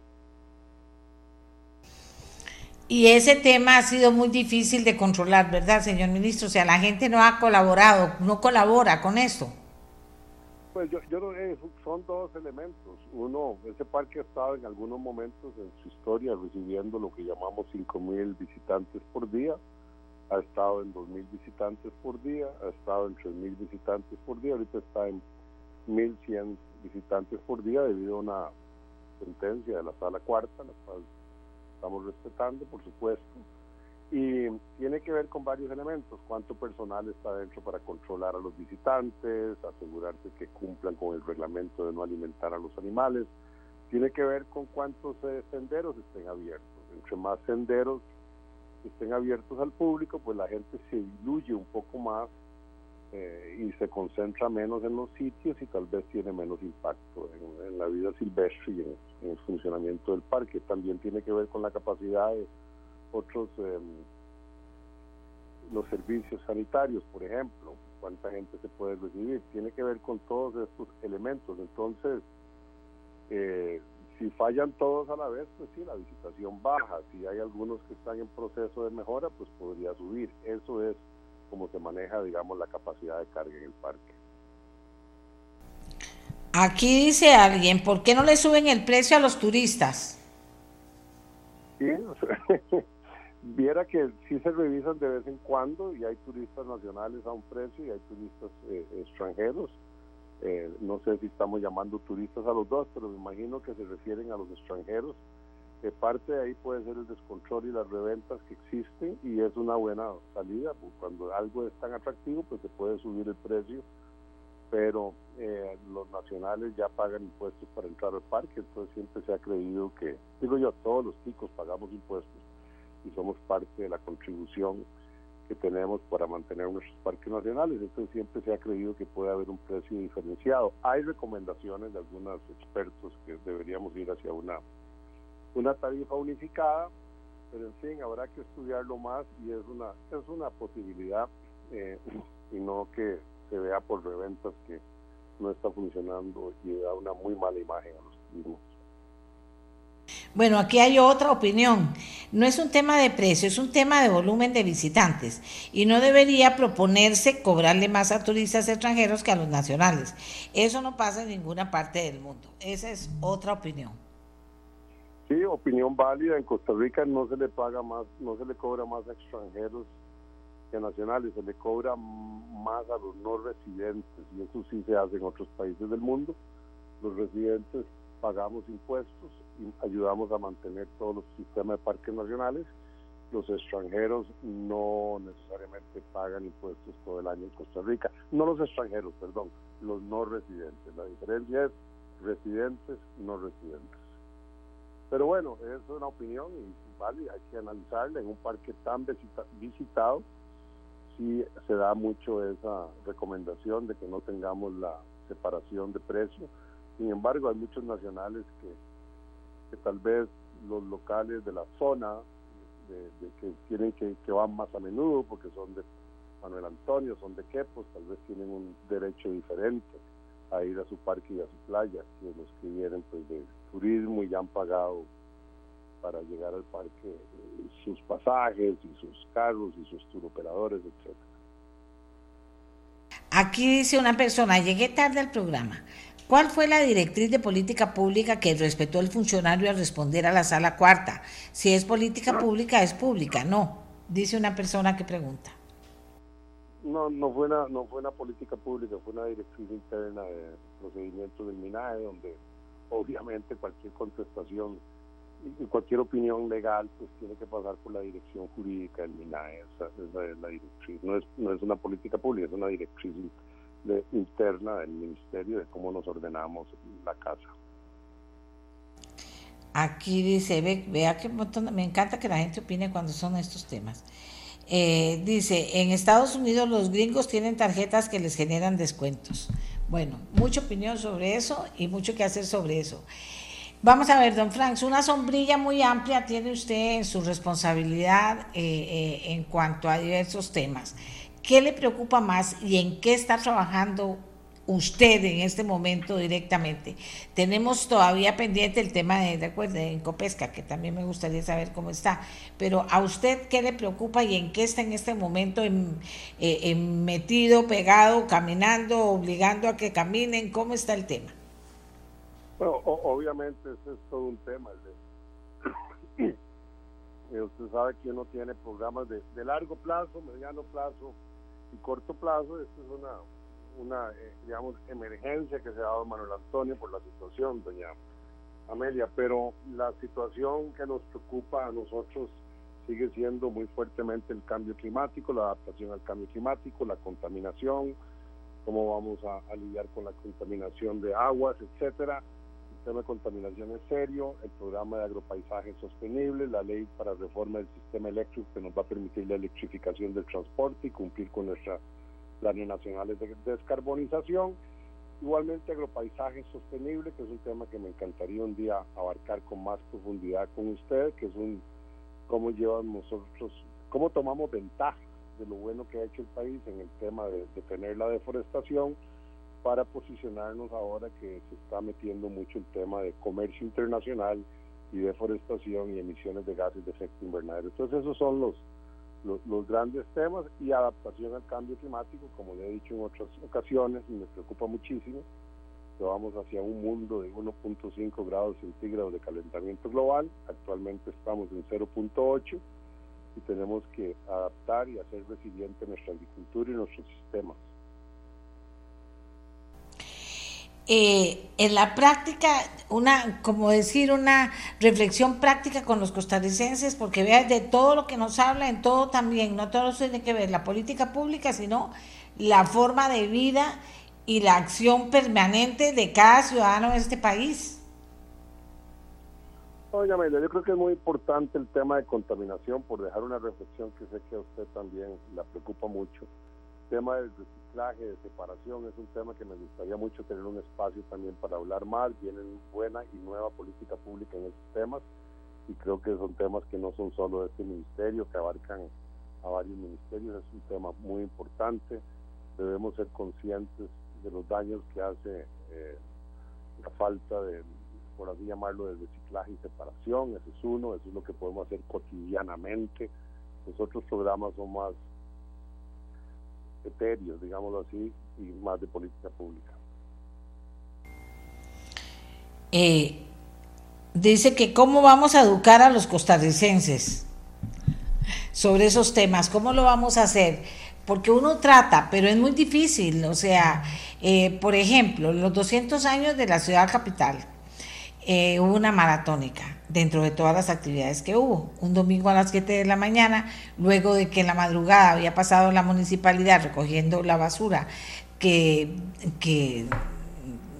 Y ese tema ha sido muy difícil de controlar, ¿verdad, señor ministro? O sea, la gente no ha colaborado, no colabora con esto. Pues yo, yo eh, son dos elementos. Uno, ese parque ha estado en algunos momentos en su historia recibiendo lo que llamamos 5.000 visitantes por día ha estado en 2.000 visitantes por día, ha estado en 3.000 visitantes por día, ahorita está en 1.100 visitantes por día debido a una sentencia de la sala cuarta, la cual estamos respetando, por supuesto, y tiene que ver con varios elementos, cuánto personal está dentro para controlar a los visitantes, asegurarse que cumplan con el reglamento de no alimentar a los animales, tiene que ver con cuántos eh, senderos estén abiertos, entre más senderos estén abiertos al público, pues la gente se diluye un poco más eh, y se concentra menos en los sitios y tal vez tiene menos impacto en, la vida silvestre y en, el funcionamiento del parque. También tiene que ver con la capacidad de otros, em, los servicios sanitarios, por ejemplo, cuánta gente se puede recibir. Tiene que ver con todos estos elementos. Entonces, eh, si fallan todos a la vez, pues sí, la visitación baja. Si hay algunos que están en proceso de mejora, pues podría subir. Eso es como se maneja, digamos, la capacidad de carga en el parque. Aquí dice alguien, ¿por qué no le suben el precio a los turistas? Sí, [LAUGHS] viera que sí se revisan de vez en cuando y hay turistas nacionales a un precio y hay turistas eh, extranjeros eh, no sé si estamos llamando turistas a los dos, pero me imagino que se refieren a los extranjeros. Eh, parte de ahí puede ser el descontrol y las reventas que existen y es una buena salida. Pues, cuando algo es tan atractivo, pues se puede subir el precio, pero eh, los nacionales ya pagan impuestos para entrar al parque, entonces siempre se ha creído que, digo yo, todos los chicos pagamos impuestos y somos parte de la contribución que tenemos para mantener nuestros parques nacionales. Entonces siempre se ha creído que puede haber un precio diferenciado. Hay recomendaciones de algunos expertos que deberíamos ir hacia una, una tarifa unificada, pero en fin, habrá que estudiarlo más y es una, es una posibilidad eh, y no que se vea por reventas que no está funcionando y da una muy mala imagen a los turismos. Bueno, aquí hay otra opinión. No es un tema de precio, es un tema de volumen de visitantes y no debería proponerse cobrarle más a turistas extranjeros que a los nacionales. Eso no pasa en ninguna parte del mundo. Esa es otra opinión. Sí, opinión válida. En Costa Rica no se le paga más, no se le cobra más a extranjeros que a nacionales, se le cobra más a los no residentes y eso sí se hace en otros países del mundo. Los residentes pagamos impuestos ayudamos a mantener todos los sistemas de parques nacionales. Los extranjeros no necesariamente pagan impuestos todo el año en Costa Rica. No los extranjeros, perdón, los no residentes. La diferencia es residentes, no residentes. Pero bueno, es una opinión y vale, hay que analizarla en un parque tan visitado. Sí se da mucho esa recomendación de que no tengamos la separación de precios sin embargo, hay muchos nacionales que, tal vez los locales de la zona, de, que tienen que, que van más a menudo porque son de Manuel Antonio, son de Quepos, tal vez tienen un derecho diferente a ir a su parque y a su playa que los que vienen pues de turismo y ya han pagado para llegar al parque eh, sus pasajes y sus carros y sus turoperadores, etcétera. Aquí dice una persona, llegué tarde al programa. ¿Cuál fue la directriz de política pública que respetó el funcionario al responder a la sala cuarta? Si es política pública, es pública, no, dice una persona que pregunta. No, no fue una, no fue una política pública, fue una directriz interna de procedimiento del MINAE, donde obviamente cualquier contestación y cualquier opinión legal pues tiene que pasar por la dirección jurídica del MINAE, esa, es la directriz, no es, no es una política pública, es una directriz interna del ministerio de cómo nos ordenamos la casa. Aquí dice, ve, vea que me encanta que la gente opine cuando son estos temas. Eh, dice, en Estados Unidos los gringos tienen tarjetas que les generan descuentos. Bueno, mucha opinión sobre eso y mucho que hacer sobre eso. Vamos a ver, don Franks, una sombrilla muy amplia tiene usted en su responsabilidad eh, eh, en cuanto a diversos temas. ¿Qué le preocupa más y en qué está trabajando usted en este momento directamente? Tenemos todavía pendiente el tema de, de en Copesca, que también me gustaría saber cómo está, pero a usted qué le preocupa y en qué está en este momento eh, metido, pegado, caminando, obligando a que caminen, ¿cómo está el tema? Bueno, obviamente ese es todo un tema. [COUGHS] usted sabe que uno tiene programas de, de largo plazo, mediano plazo, corto plazo, esto es una, una eh, digamos, emergencia que se ha dado Manuel Antonio por la situación, doña Amelia, pero la situación que nos preocupa a nosotros sigue siendo muy fuertemente el cambio climático, la adaptación al cambio climático, la contaminación, cómo vamos a lidiar con la contaminación de aguas, etcétera. Tema de contaminación es serio, el programa de agropaisaje sostenible, la ley para reforma del sistema eléctrico que nos va a permitir la electrificación del transporte y cumplir con nuestros planes nacionales de descarbonización. Igualmente agropaisaje sostenible, que es un tema que me encantaría un día abarcar con más profundidad con usted, que es un cómo llevan nosotros, cómo tomamos ventaja de lo bueno que ha hecho el país en el tema de detener la deforestación para posicionarnos ahora que se está metiendo mucho el tema de comercio internacional y deforestación y emisiones de gases de efecto invernadero. Entonces esos son los, los, grandes temas y adaptación al cambio climático, como le he dicho en otras ocasiones, y me preocupa muchísimo, que vamos hacia un mundo de 1.5 grados centígrados de calentamiento global, actualmente estamos en 0.8 y tenemos que adaptar y hacer resiliente nuestra agricultura y nuestros sistemas. Eh, en la práctica, una, como decir, una reflexión práctica con los costarricenses, porque vea de todo lo que nos habla, en todo también, no todo tiene que ver la política pública, sino la forma de vida y la acción permanente de cada ciudadano de este país. Oye, Amelia, yo creo que es muy importante el tema de contaminación, por dejar una reflexión que sé que a usted también la preocupa mucho. El tema del de separación, es un tema que me gustaría mucho tener un espacio también para hablar más. Viene buena y nueva política pública en estos temas. y creo que son temas que no son solo de este ministerio, que abarcan a varios ministerios, es un tema muy importante, debemos ser conscientes de los daños que hace eh, la falta de, por así llamarlo, de reciclaje y separación, ese es uno, eso es lo que podemos hacer cotidianamente, los otros programas son más etéreos, digámoslo así, y más de política pública. Eh, dice que cómo vamos a educar a los costarricenses sobre esos temas, cómo lo vamos a hacer, porque uno trata, pero es muy difícil, o sea, eh, por ejemplo, los 200 años de la ciudad capital, eh, hubo una maratónica dentro de todas las actividades que hubo. Un domingo a las 7 de la mañana, luego de que en la madrugada había pasado la municipalidad recogiendo la basura que, que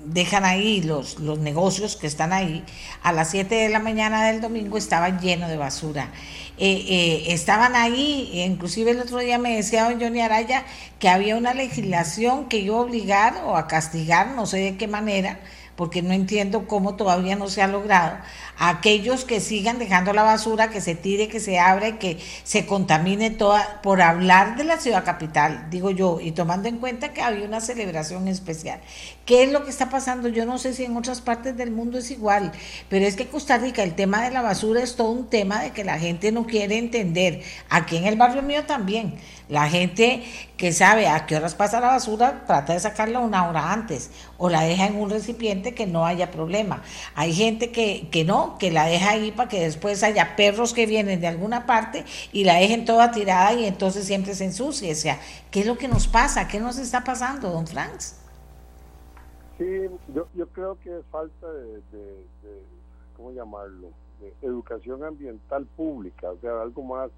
dejan ahí los, los negocios que están ahí, a las 7 de la mañana del domingo estaba lleno de basura. Eh, eh, estaban ahí, inclusive el otro día me decía don Johnny Araya que había una legislación que iba a obligar o a castigar, no sé de qué manera, porque no entiendo cómo todavía no se ha logrado, a aquellos que sigan dejando la basura, que se tire, que se abre, que se contamine toda, por hablar de la ciudad capital, digo yo, y tomando en cuenta que había una celebración especial. ¿Qué es lo que está pasando? Yo no sé si en otras partes del mundo es igual, pero es que Costa Rica, el tema de la basura es todo un tema de que la gente no quiere entender. Aquí en el barrio mío también. La gente que sabe a qué horas pasa la basura trata de sacarla una hora antes o la deja en un recipiente que no haya problema. Hay gente que, que no, que la deja ahí para que después haya perros que vienen de alguna parte y la dejen toda tirada y entonces siempre se ensucie. O sea, ¿qué es lo que nos pasa? ¿Qué nos está pasando, don Franz? Sí, yo, yo creo que es falta de, ¿cómo llamarlo? De educación ambiental pública, o sea, algo más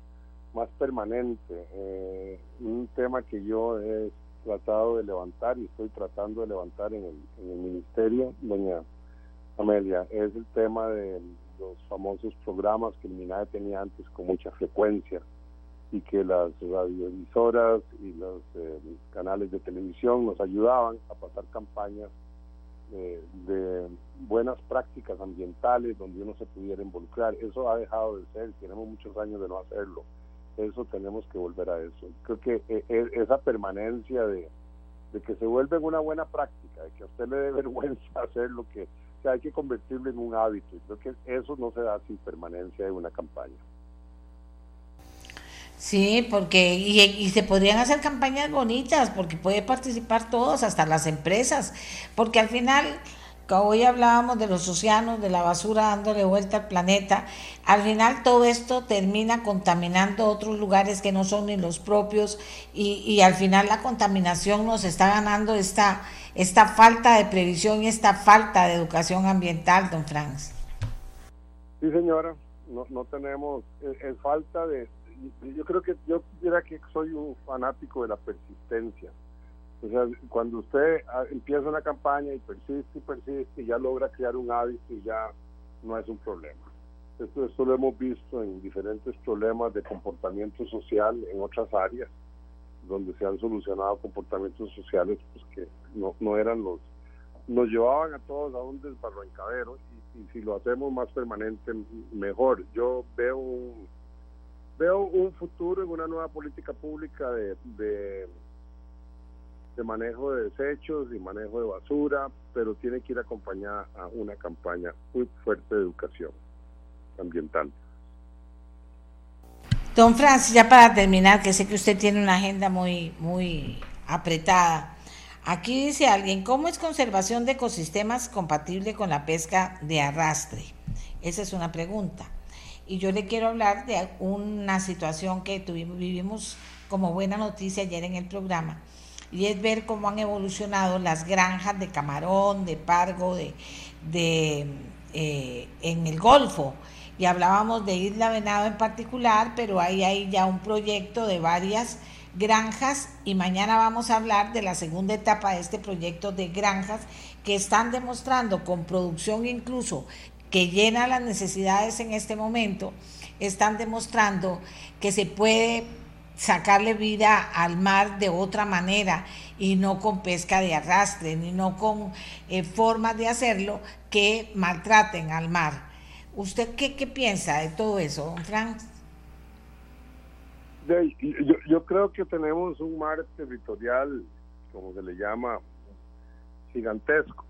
más permanente. Eh, un tema que yo he tratado de levantar y estoy tratando de levantar en el, en el ministerio, doña Amelia, es el tema de los famosos programas que el MINAE tenía antes con mucha frecuencia y que las radioemisoras y los eh, canales de televisión nos ayudaban a pasar campañas de buenas prácticas ambientales donde uno se pudiera involucrar. Eso ha dejado de ser, tenemos muchos años de no hacerlo eso tenemos que volver a eso. Creo que eh, eh, esa permanencia de, que se vuelve una buena práctica, de que a usted le dé [LAUGHS] vergüenza hacer lo que, o hay que convertirlo en un hábito. Creo que eso no se da sin permanencia de una campaña. Sí, porque y, y, se podrían hacer campañas bonitas, porque puede participar todos, hasta las empresas, porque al final Hoy hablábamos de los océanos, de la basura dándole vuelta al planeta. Al final todo esto termina contaminando otros lugares que no son ni los propios y, al final la contaminación nos está ganando esta, esta falta de previsión y esta falta de educación ambiental, don Franz. Sí, señora, no, no tenemos, es, falta de, yo creo que yo diría que soy un fanático de la persistencia o sea, cuando usted ah, empieza una campaña y persiste y persiste y ya logra crear un hábito y ya no es un problema. Esto, esto lo hemos visto en diferentes problemas de comportamiento social en otras áreas, donde se han solucionado comportamientos sociales pues, que no, no eran los... Nos llevaban a todos a un desbarrancadero y, y si lo hacemos más permanente, mejor. Yo veo un, veo un futuro en una nueva política pública de, de de manejo de desechos y manejo de basura, pero tiene que ir acompañada a una campaña muy fuerte de educación ambiental. Don Francis, ya para terminar, que sé que usted tiene una agenda muy, muy apretada. Aquí dice alguien, ¿cómo es conservación de ecosistemas compatible con la pesca de arrastre? Esa es una pregunta. Y yo le quiero hablar de una situación que tuvimos, vivimos como buena noticia ayer en el programa, y es ver cómo han evolucionado las granjas de camarón, de pargo, de, de eh, en el Golfo. Y hablábamos de Isla Venado en particular, pero ahí hay ya un proyecto de varias granjas y mañana vamos a hablar de la segunda etapa de este proyecto de granjas que están demostrando con producción incluso que llena las necesidades en este momento, están demostrando que se puede sacarle vida al mar de otra manera y no con pesca de arrastre, ni no con eh, formas de hacerlo que maltraten al mar. ¿Usted qué, qué piensa de todo eso, don Frank? Yo, creo que tenemos un mar territorial, como se le llama, gigantesco,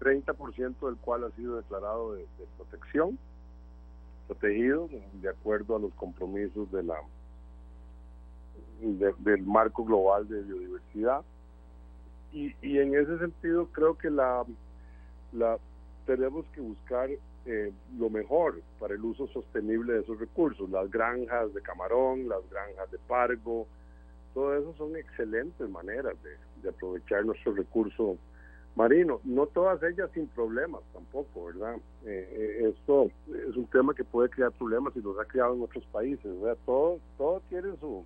30% del cual ha sido declarado de, protección, protegido de acuerdo a los compromisos de la del marco global de biodiversidad. Y, y en ese sentido creo que la, la tenemos que buscar eh, lo mejor para el uso sostenible de esos recursos. Las granjas de camarón, las granjas de pargo, todo eso son excelentes maneras de, de aprovechar nuestro recurso marino. No todas ellas sin problemas tampoco, ¿verdad? Eh, eh, esto es un tema que puede crear problemas y los ha creado en otros países. Todo, todo tiene su...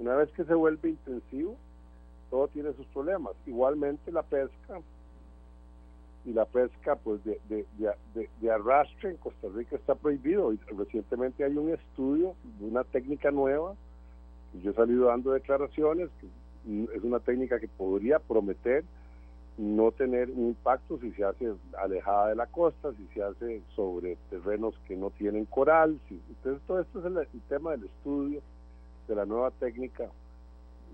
Una vez que se vuelve intensivo, todo tiene sus problemas. Igualmente la pesca y la pesca pues de, de, de, de, arrastre en Costa Rica está prohibido. Y recientemente hay un estudio de una técnica nueva, yo he salido dando declaraciones, que es una técnica que podría prometer no tener un impacto si se hace alejada de la costa, si se hace sobre terrenos que no tienen coral. Si, entonces todo esto es el, tema del estudio de la nueva técnica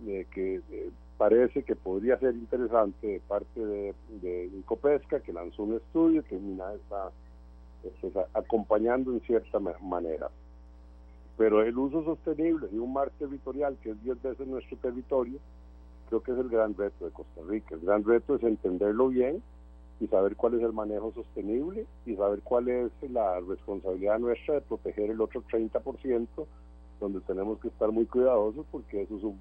eh, que eh, parece que podría ser interesante de parte de, de Incopesca, que lanzó un estudio que MINA está pues, acompañando en cierta manera. Pero el uso sostenible de un mar territorial, que es 10 veces nuestro territorio, creo que es el gran reto de Costa Rica. El gran reto es entenderlo bien y saber cuál es el manejo sostenible y saber cuál es la responsabilidad nuestra de proteger el otro 30%, donde tenemos que estar muy cuidadosos porque eso es un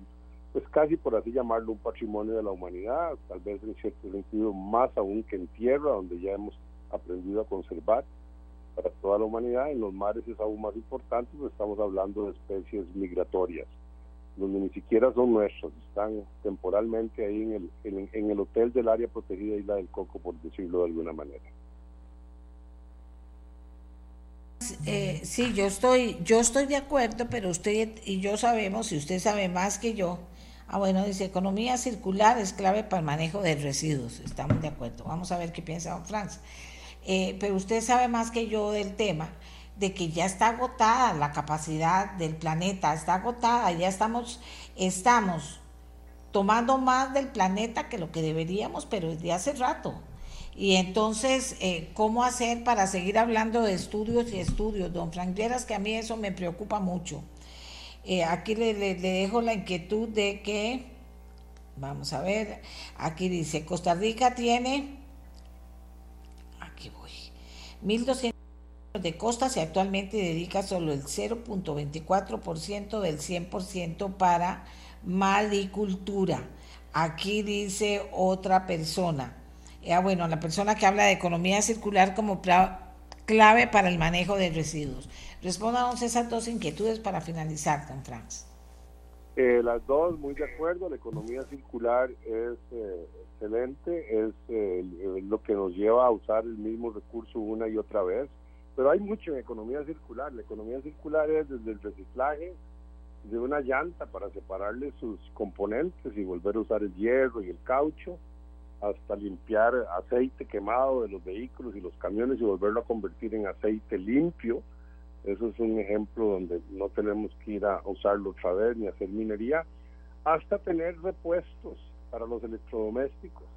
es pues, casi por así llamarlo un patrimonio de la humanidad, tal vez en cierto sentido más aún que en tierra, donde ya hemos aprendido a conservar para toda la humanidad. En los mares es aún más importante, pues estamos hablando de especies migratorias, donde ni siquiera son nuestros, están temporalmente ahí en el, en, el hotel del área protegida Isla del Coco, por decirlo de alguna manera. Eh, sí, yo estoy, yo estoy de acuerdo, pero usted y yo sabemos, y usted sabe más que yo, Ah, bueno, dice, economía circular es clave para el manejo de residuos. Estamos de acuerdo. Vamos a ver qué piensa don Franz. Eh, pero usted sabe más que yo del tema de que ya está agotada la capacidad del planeta, está agotada, ya estamos, estamos tomando más del planeta que lo que deberíamos, pero desde hace rato. Y entonces, eh, ¿cómo hacer para seguir hablando de estudios y estudios? Don Frank Lleras, que a mí eso me preocupa mucho. Eh, aquí le, dejo la inquietud de que, vamos a ver, aquí dice, Costa Rica tiene, aquí voy, 1.200 de costas y actualmente dedica solo el 0.24% del 100% para malicultura. Aquí dice otra persona. Ya ah, bueno, la persona que habla de economía circular como clave para el manejo de residuos. Respóndanos esas dos inquietudes para finalizar, don Franz. Eh, las dos, muy de acuerdo, la economía circular es eh, excelente, es eh, lo que nos lleva a usar el mismo recurso una y otra vez, pero hay mucho en economía circular. La economía circular es desde el reciclaje de una llanta para separarle sus componentes y volver a usar el hierro y el caucho, hasta limpiar aceite quemado de los vehículos y los camiones y volverlo a convertir en aceite limpio. Eso es un ejemplo donde no tenemos que ir a usarlo otra vez ni hacer minería, hasta tener repuestos para los electrodomésticos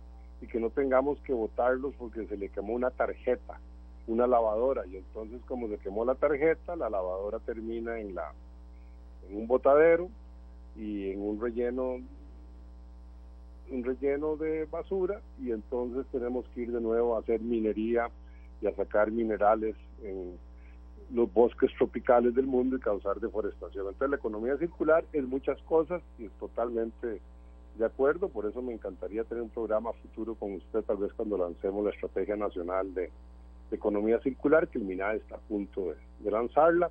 y que no tengamos que botarlos porque se le quemó una tarjeta, una lavadora y entonces como se quemó la tarjeta, la lavadora termina en la en un botadero y en un relleno un relleno de basura y entonces tenemos que ir de nuevo a hacer minería y a sacar minerales en los bosques tropicales del mundo y causar deforestación. Entonces la economía circular es muchas cosas y es totalmente de acuerdo, por eso me encantaría tener un programa futuro con usted, tal vez cuando lancemos la Estrategia Nacional de, Economía Circular, que el MINAD está a punto de lanzarla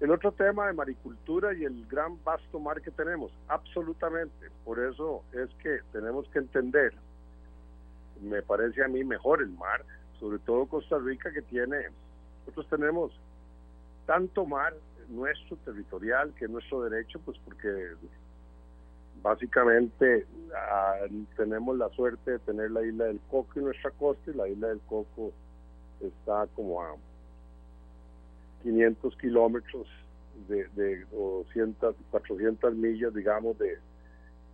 el otro tema de maricultura y el gran vasto mar que tenemos, absolutamente. Por eso es que tenemos que entender, me parece a mí mejor el mar, sobre todo Costa Rica que tiene, nosotros tenemos tanto mar nuestro territorial que es nuestro derecho, pues porque básicamente ah, tenemos la suerte de tener la isla del Coco en nuestra costa y la isla del Coco está como a 500 kilómetros de, de 200, 400 millas, digamos, de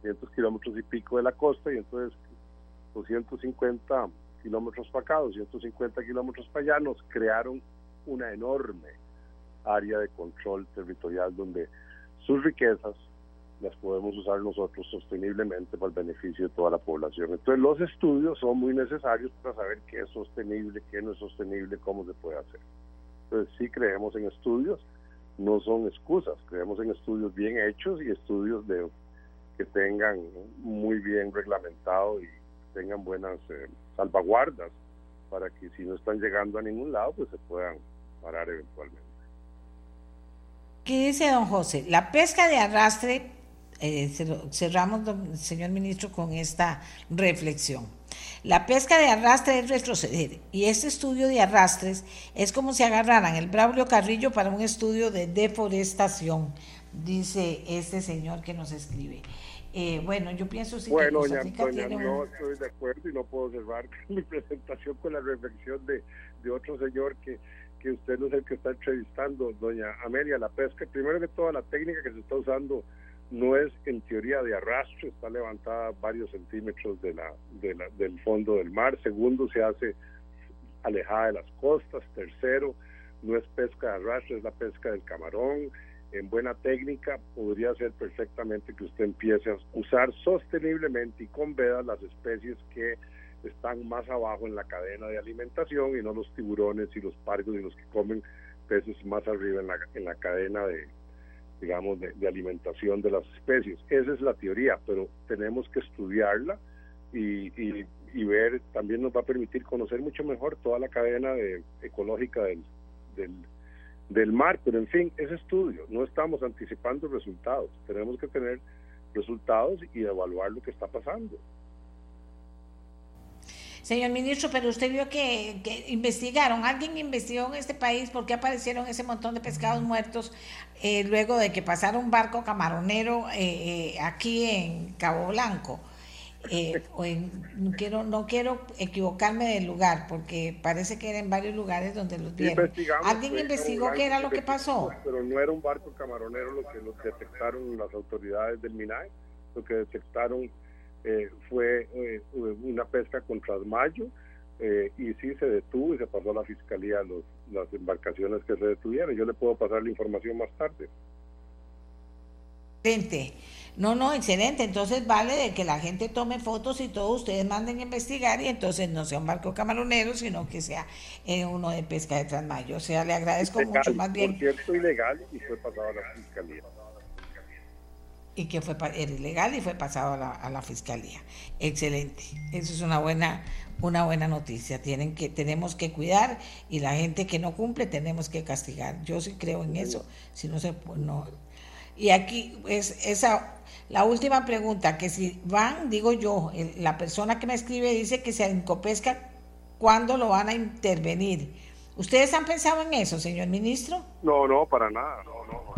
500 kilómetros y pico de la costa, y entonces 250 kilómetros para acá, 250 kilómetros para allá, nos crearon una enorme área de control territorial donde sus riquezas las podemos usar nosotros sosteniblemente para el beneficio de toda la población. Entonces los estudios son muy necesarios para saber qué es sostenible, qué no es sostenible, cómo se puede hacer. Entonces sí creemos en estudios, no son excusas, creemos en estudios bien hechos y estudios de que tengan muy bien reglamentado y tengan buenas eh, salvaguardas para que si no están llegando a ningún lado, pues se puedan parar eventualmente. ¿Qué dice don José? La pesca de arrastre, eh, cerramos, señor ministro, con esta reflexión. La pesca de arrastre es retroceder y este estudio de arrastres es como si agarraran el Braulio Carrillo para un estudio de deforestación, dice este señor que nos escribe. Eh, bueno, yo pienso sí bueno, que doña, doña, no estoy de acuerdo y no puedo cerrar [LAUGHS] mi presentación con la reflexión de, de otro señor que, que usted no es el que está entrevistando, doña Amelia. La pesca, primero que todo, la técnica que se está usando no es en teoría de arrastre, está levantada varios centímetros de la, de la, del fondo del mar. Segundo, se hace alejada de las costas. Tercero, no es pesca de arrastre, es la pesca del camarón en buena técnica, podría ser perfectamente que usted empiece a usar sosteniblemente y con vedas las especies que están más abajo en la cadena de alimentación y no los tiburones y los pargos y los que comen peces más arriba en la, en la cadena de digamos de, alimentación de las especies. Esa es la teoría, pero tenemos que estudiarla y, y, y, ver, también nos va a permitir conocer mucho mejor toda la cadena de, ecológica del, del del mar, pero en fin, es estudio, no estamos anticipando resultados, tenemos que tener resultados y evaluar lo que está pasando. Señor ministro, pero usted vio que, investigaron, alguien investigó en este país por qué aparecieron ese montón de pescados muertos eh, luego de que pasara un barco camaronero eh, eh, aquí en Cabo Blanco. Eh, no quiero no quiero equivocarme del lugar porque parece que era en varios lugares donde los vieron. ¿Alguien investigó qué era lo que pasó? Pero no era un barco camaronero lo que lo detectaron las autoridades del MINAE, lo que detectaron eh, fue eh, una pesca con trasmayo y sí se detuvo y se pasó a la fiscalía los, las embarcaciones que se detuvieron. Yo le puedo pasar la información más tarde. Gente. No, no, excelente. Entonces vale de que la gente tome fotos y todos ustedes manden a investigar y entonces no sea un barco camaronero, sino que sea eh, uno de pesca de Transmayo. O sea, le agradezco mucho más bien. Por cierto, ilegal y fue pasado a la fiscalía. Y que fue era ilegal y fue pasado a la, fiscalía. Excelente. Eso es una buena, una buena noticia. Tienen que, tenemos que cuidar y la gente que no cumple tenemos que castigar. Yo sí creo en eso. Si no se, no, y aquí es esa la última pregunta, que si van, digo yo, la persona que me escribe dice que se encopesca, ¿cuándo lo van a intervenir? ¿Ustedes han pensado en eso, señor ministro? No, no, para nada. No, no,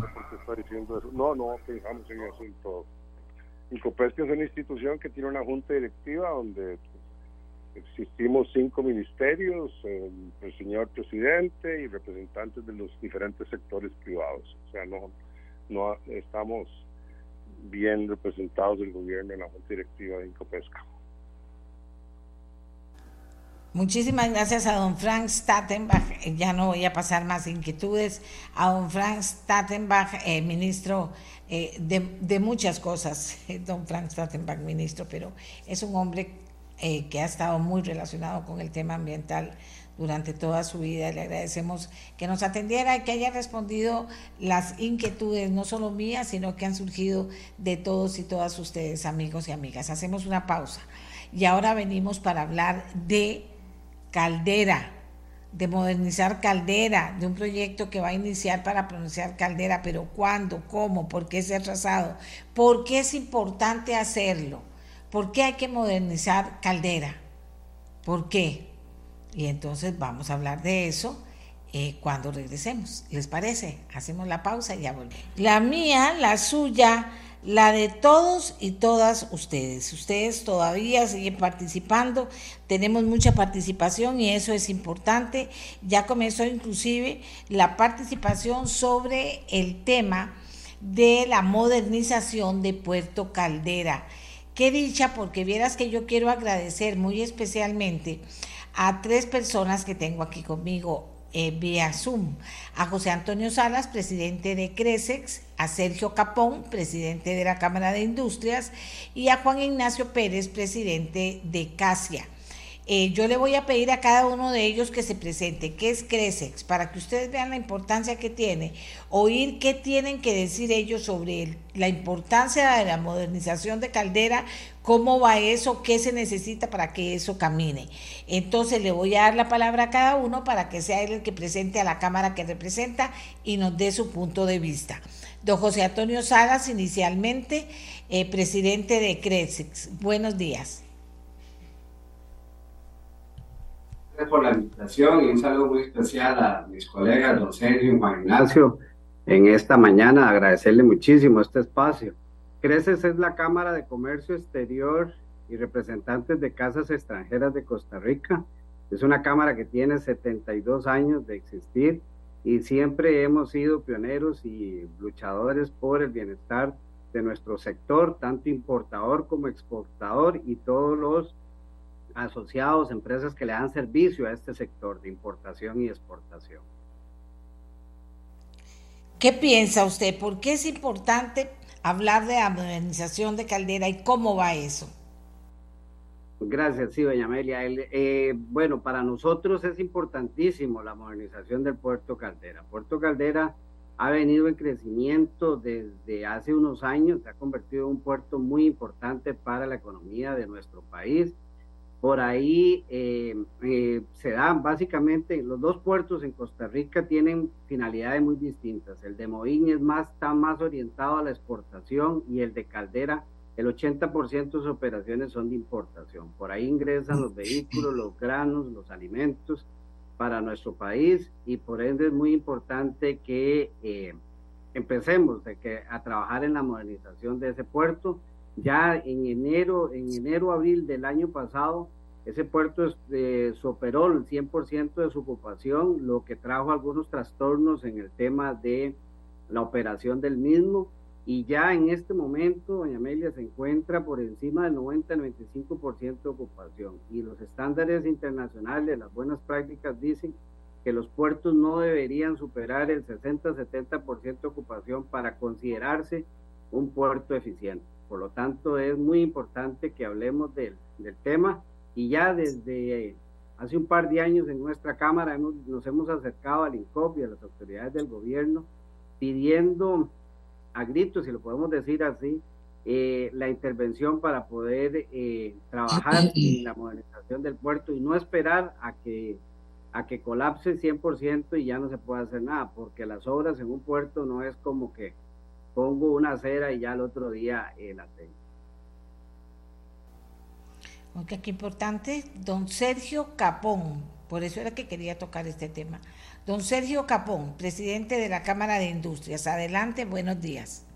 está. No, no pensamos en eso en todo. Incopesca es una institución que tiene una junta directiva donde existimos cinco ministerios, el señor presidente y representantes de los diferentes sectores privados. O sea, no no estamos bien representados del gobierno en la junta directiva de Incopesca. Muchísimas gracias a don Frank Stattenbach. Ya no voy a pasar más inquietudes. A don Frank Stattenbach, eh, ministro eh, de, muchas cosas. [LAUGHS] Don Frank Stattenbach, ministro, pero es un hombre eh, que ha estado muy relacionado con el tema ambiental durante toda su vida. Le agradecemos que nos atendiera y que haya respondido las inquietudes, no solo mías, sino que han surgido de todos y todas ustedes, amigos y amigas. Hacemos una pausa y ahora venimos para hablar de Caldera, de modernizar Caldera, de un proyecto que va a iniciar para pronunciar Caldera, pero ¿cuándo? ¿Cómo? ¿Por qué se ha trazado? ¿Por qué es importante hacerlo? ¿Por qué hay que modernizar Caldera? ¿Por qué? Y entonces vamos a hablar de eso eh, cuando regresemos. ¿Les parece? Hacemos la pausa y ya volvemos. La mía, la suya, la de todos y todas ustedes. Ustedes todavía siguen participando, tenemos mucha participación y eso es importante. Ya comenzó inclusive la participación sobre el tema de la modernización de Puerto Caldera. Qué dicha, porque vieras que yo quiero agradecer muy especialmente a tres personas que tengo aquí conmigo eh, vía Zoom. A José Antonio Salas, presidente de Cresex, a Sergio Capón, presidente de la Cámara de Industrias, y a Juan Ignacio Pérez, presidente de Casia. Eh, yo le voy a pedir a cada uno de ellos que se presente, qué es Cresex, para que ustedes vean la importancia que tiene, oír qué tienen que decir ellos sobre la importancia de la modernización de Caldera, cómo va eso, qué se necesita para que eso camine. Entonces le voy a dar la palabra a cada uno para que sea él el que presente a la Cámara que representa y nos dé su punto de vista. Don José Antonio Salas, inicialmente eh, presidente de Cresex. Buenos días. por la invitación y un saludo muy especial a mis colegas, don Sergio y Juan Ignacio, en esta mañana. Agradecerle muchísimo este espacio. Creces es la Cámara de Comercio Exterior y representantes de casas extranjeras de Costa Rica. Es una cámara que tiene 72 años de existir y siempre hemos sido pioneros y luchadores por el bienestar de nuestro sector, tanto importador como exportador y todos los asociados, empresas que le dan servicio a este sector de importación y exportación. ¿Qué piensa usted? ¿Por qué es importante hablar de la modernización de Caldera y cómo va eso? Gracias, sí, doña Amelia. Eh, bueno, para nosotros es importantísimo la modernización del puerto Caldera. Puerto Caldera ha venido en crecimiento desde hace unos años, se ha convertido en un puerto muy importante para la economía de nuestro país por ahí eh, eh, se dan básicamente, los dos puertos en Costa Rica tienen finalidades muy distintas. El de Moín es más, está más orientado a la exportación y el de Caldera, el 80% de sus operaciones son de importación. Por ahí ingresan los vehículos, los granos, los alimentos para nuestro país y por ende es muy importante que eh, empecemos a trabajar en la modernización de ese puerto ya en enero, en enero, abril del año pasado, ese puerto superó el 100% de su ocupación, lo que trajo algunos trastornos en el tema de la operación del mismo. Y ya en este momento, doña Amelia se encuentra por encima del 90-95% de ocupación. Y los estándares internacionales, las buenas prácticas dicen que los puertos no deberían superar el 60-70% de ocupación para considerarse un puerto eficiente. Por lo tanto, es muy importante que hablemos del, tema. Y ya desde hace un par de años en nuestra Cámara nos hemos acercado al INCOP y a las autoridades del gobierno pidiendo a gritos, si lo podemos decir así, eh, la intervención para poder eh, trabajar en la modernización del puerto y no esperar a que a que colapse 100% y ya no se pueda hacer nada, porque las obras en un puerto no es como que pongo una acera y ya el otro día eh, la tengo. Ok, qué importante. Don Sergio Capón, por eso era que quería tocar este tema. Don Sergio Capón, presidente de la Cámara de Industrias. Adelante, buenos días.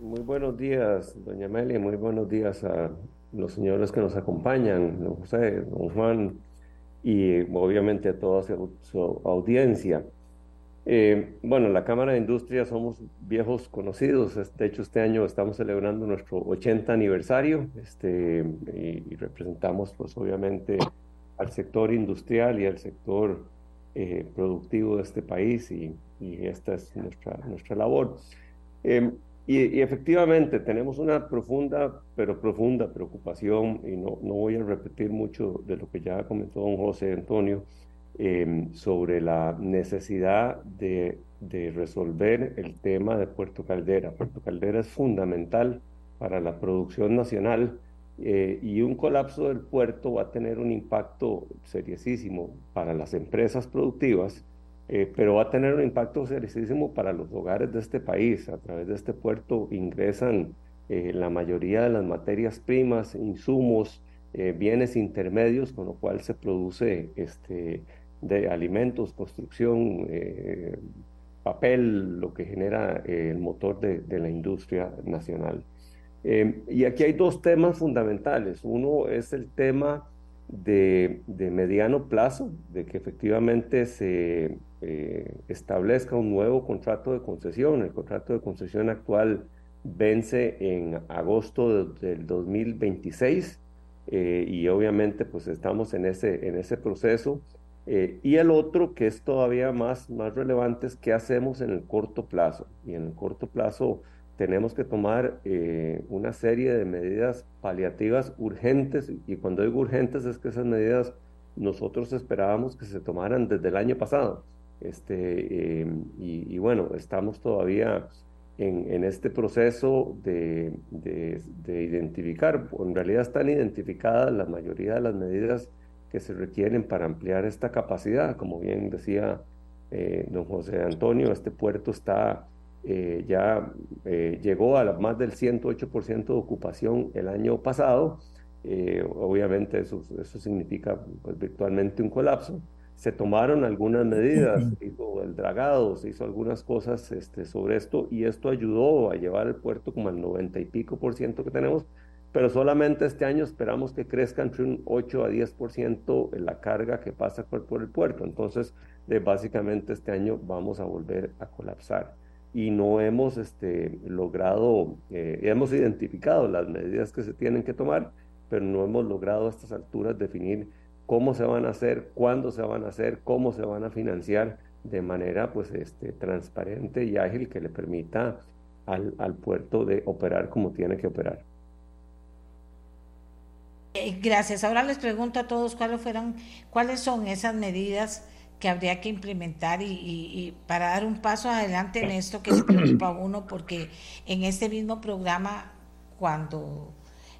Muy buenos días, doña Amelia, muy buenos días a los señores que nos acompañan, don José, don Juan, y obviamente a toda su audiencia. Eh, bueno, la Cámara de Industria somos viejos conocidos. De hecho, este año estamos celebrando nuestro 80 aniversario este, y, representamos, pues, obviamente, al sector industrial y al sector eh, productivo de este país y, esta es nuestra, nuestra labor. Em, y, efectivamente tenemos una profunda, pero profunda preocupación, y no, no voy a repetir mucho de lo que ya comentó don José Antonio, Em, sobre la necesidad de, resolver el tema de Puerto Caldera. Puerto Caldera es fundamental para la producción nacional eh, y un colapso del puerto va a tener un impacto seriosísimo para las empresas productivas, eh, pero va a tener un impacto seriosísimo para los hogares de este país. A través de este puerto ingresan eh, la mayoría de las materias primas, insumos, bienes intermedios, con lo cual se produce este, de alimentos, construcción, eh, papel lo que genera el motor de, de, la industria nacional. y aquí hay dos temas fundamentales. Uno es el tema de, de mediano plazo, de que efectivamente se establezca un nuevo contrato de concesión. El contrato de concesión actual vence en agosto del 2026 eh, y obviamente pues estamos en ese, en ese proceso. Eh, y el otro que es todavía más, más relevante es qué hacemos en el corto plazo. Y en el corto plazo tenemos que tomar eh, una serie de medidas paliativas urgentes y cuando digo urgentes es que esas medidas nosotros esperábamos que se tomaran desde el año pasado. Este, y, y bueno, estamos todavía en, este proceso de, de, identificar, en realidad están identificadas la mayoría de las medidas que se requieren para ampliar esta capacidad. Como bien decía eh, don José Antonio, este puerto está eh, ya eh, llegó a más del 108% de ocupación el año pasado. obviamente eso, eso significa pues, virtualmente un colapso se tomaron algunas medidas, se hizo el dragado, se hizo algunas cosas este, sobre esto y esto ayudó a llevar el puerto como al 90 y pico por ciento que tenemos, pero solamente este año esperamos que crezca entre un 8 a 10 por ciento la carga que pasa por, por el puerto. Entonces, de, básicamente este año vamos a volver a colapsar y no hemos este, logrado, eh, hemos identificado las medidas que se tienen que tomar, pero no hemos logrado a estas alturas definir cómo se van a hacer, cuándo se van a hacer, cómo se van a financiar de manera pues este, transparente y ágil que le permita al, al puerto de operar como tiene que operar. Eh, gracias. Ahora les pregunto a todos cuáles fueron, cuáles son esas medidas que habría que implementar y, para dar un paso adelante en esto que se preocupa a uno, porque en este mismo programa, cuando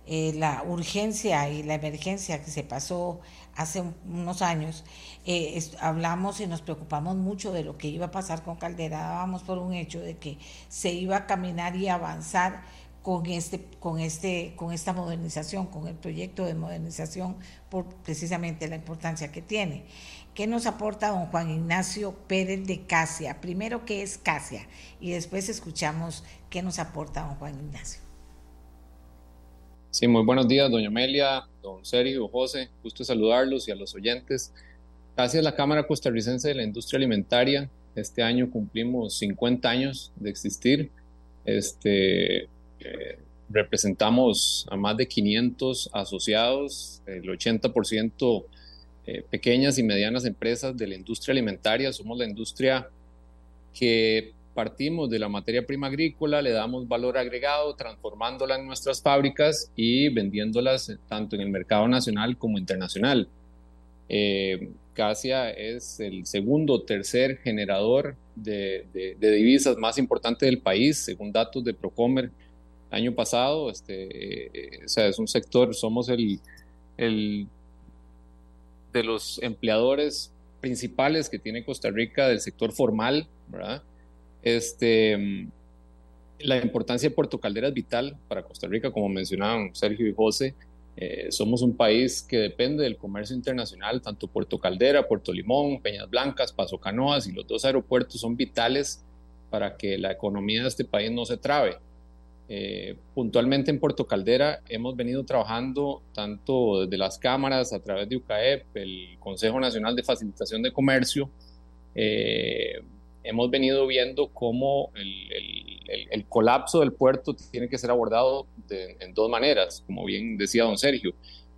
eh, la urgencia y la emergencia que se pasó hace unos años, eh, hablamos y nos preocupamos mucho de lo que iba a pasar con Caldera, dábamos por un hecho de que se iba a caminar y avanzar con este, con este, con esta modernización, con el proyecto de modernización, por precisamente la importancia que tiene. ¿Qué nos aporta don Juan Ignacio Pérez de Casia? Primero, ¿qué es Casia? Y después escuchamos qué nos aporta don Juan Ignacio. Sí, muy buenos días, doña Amelia, don Sergio, José, gusto saludarlos y a los oyentes. Gracias a la Cámara Costarricense de la Industria Alimentaria, este año cumplimos 50 años de existir. Este, eh, representamos a más de 500 asociados, el 80% eh, pequeñas y medianas empresas de la industria alimentaria. Somos la industria que partimos de la materia prima agrícola, le damos valor agregado, transformándola en nuestras fábricas y vendiéndolas tanto en el mercado nacional como internacional. Eh, Casia es el segundo o tercer generador de, divisas más importante del país, según datos de Procomer año pasado. Este, eh, o sea, es un sector, somos el, el de los empleadores principales que tiene Costa Rica del sector formal, ¿verdad? Este, la importancia de Puerto Caldera es vital para Costa Rica, como mencionaban Sergio y José. Eh, somos un país que depende del comercio internacional, tanto Puerto Caldera, Puerto Limón, Peñas Blancas, Paso Canoas y los dos aeropuertos son vitales para que la economía de este país no se trabe. Eh, puntualmente en Puerto Caldera hemos venido trabajando tanto desde las cámaras a través de UCAEP, el Consejo Nacional de Facilitación de Comercio, eh, hemos venido viendo cómo el, colapso del puerto tiene que ser abordado en dos maneras, como bien decía don Sergio,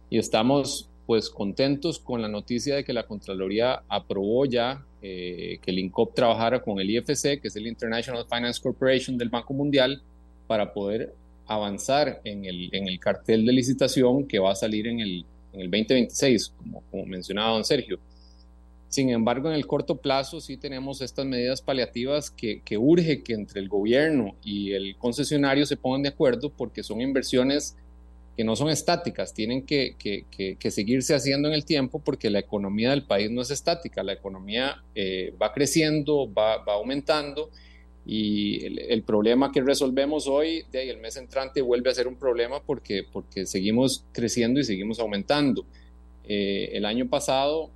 y estamos pues contentos con la noticia de que la Contraloría aprobó ya eh, que el INCOP trabajara con el IFC, que es el International Finance Corporation del Banco Mundial, para poder avanzar en el, en el cartel de licitación que va a salir en el, en el 2026, como, como mencionaba don Sergio. Sin embargo, en el corto plazo sí tenemos estas medidas paliativas que, urge que entre el gobierno y el concesionario se pongan de acuerdo porque son inversiones que no son estáticas, tienen que, seguirse haciendo en el tiempo porque la economía del país no es estática, la economía eh, va creciendo, va, aumentando y el, problema que resolvemos hoy, de ahí el mes entrante vuelve a ser un problema porque, porque seguimos creciendo y seguimos aumentando. Eh, el año pasado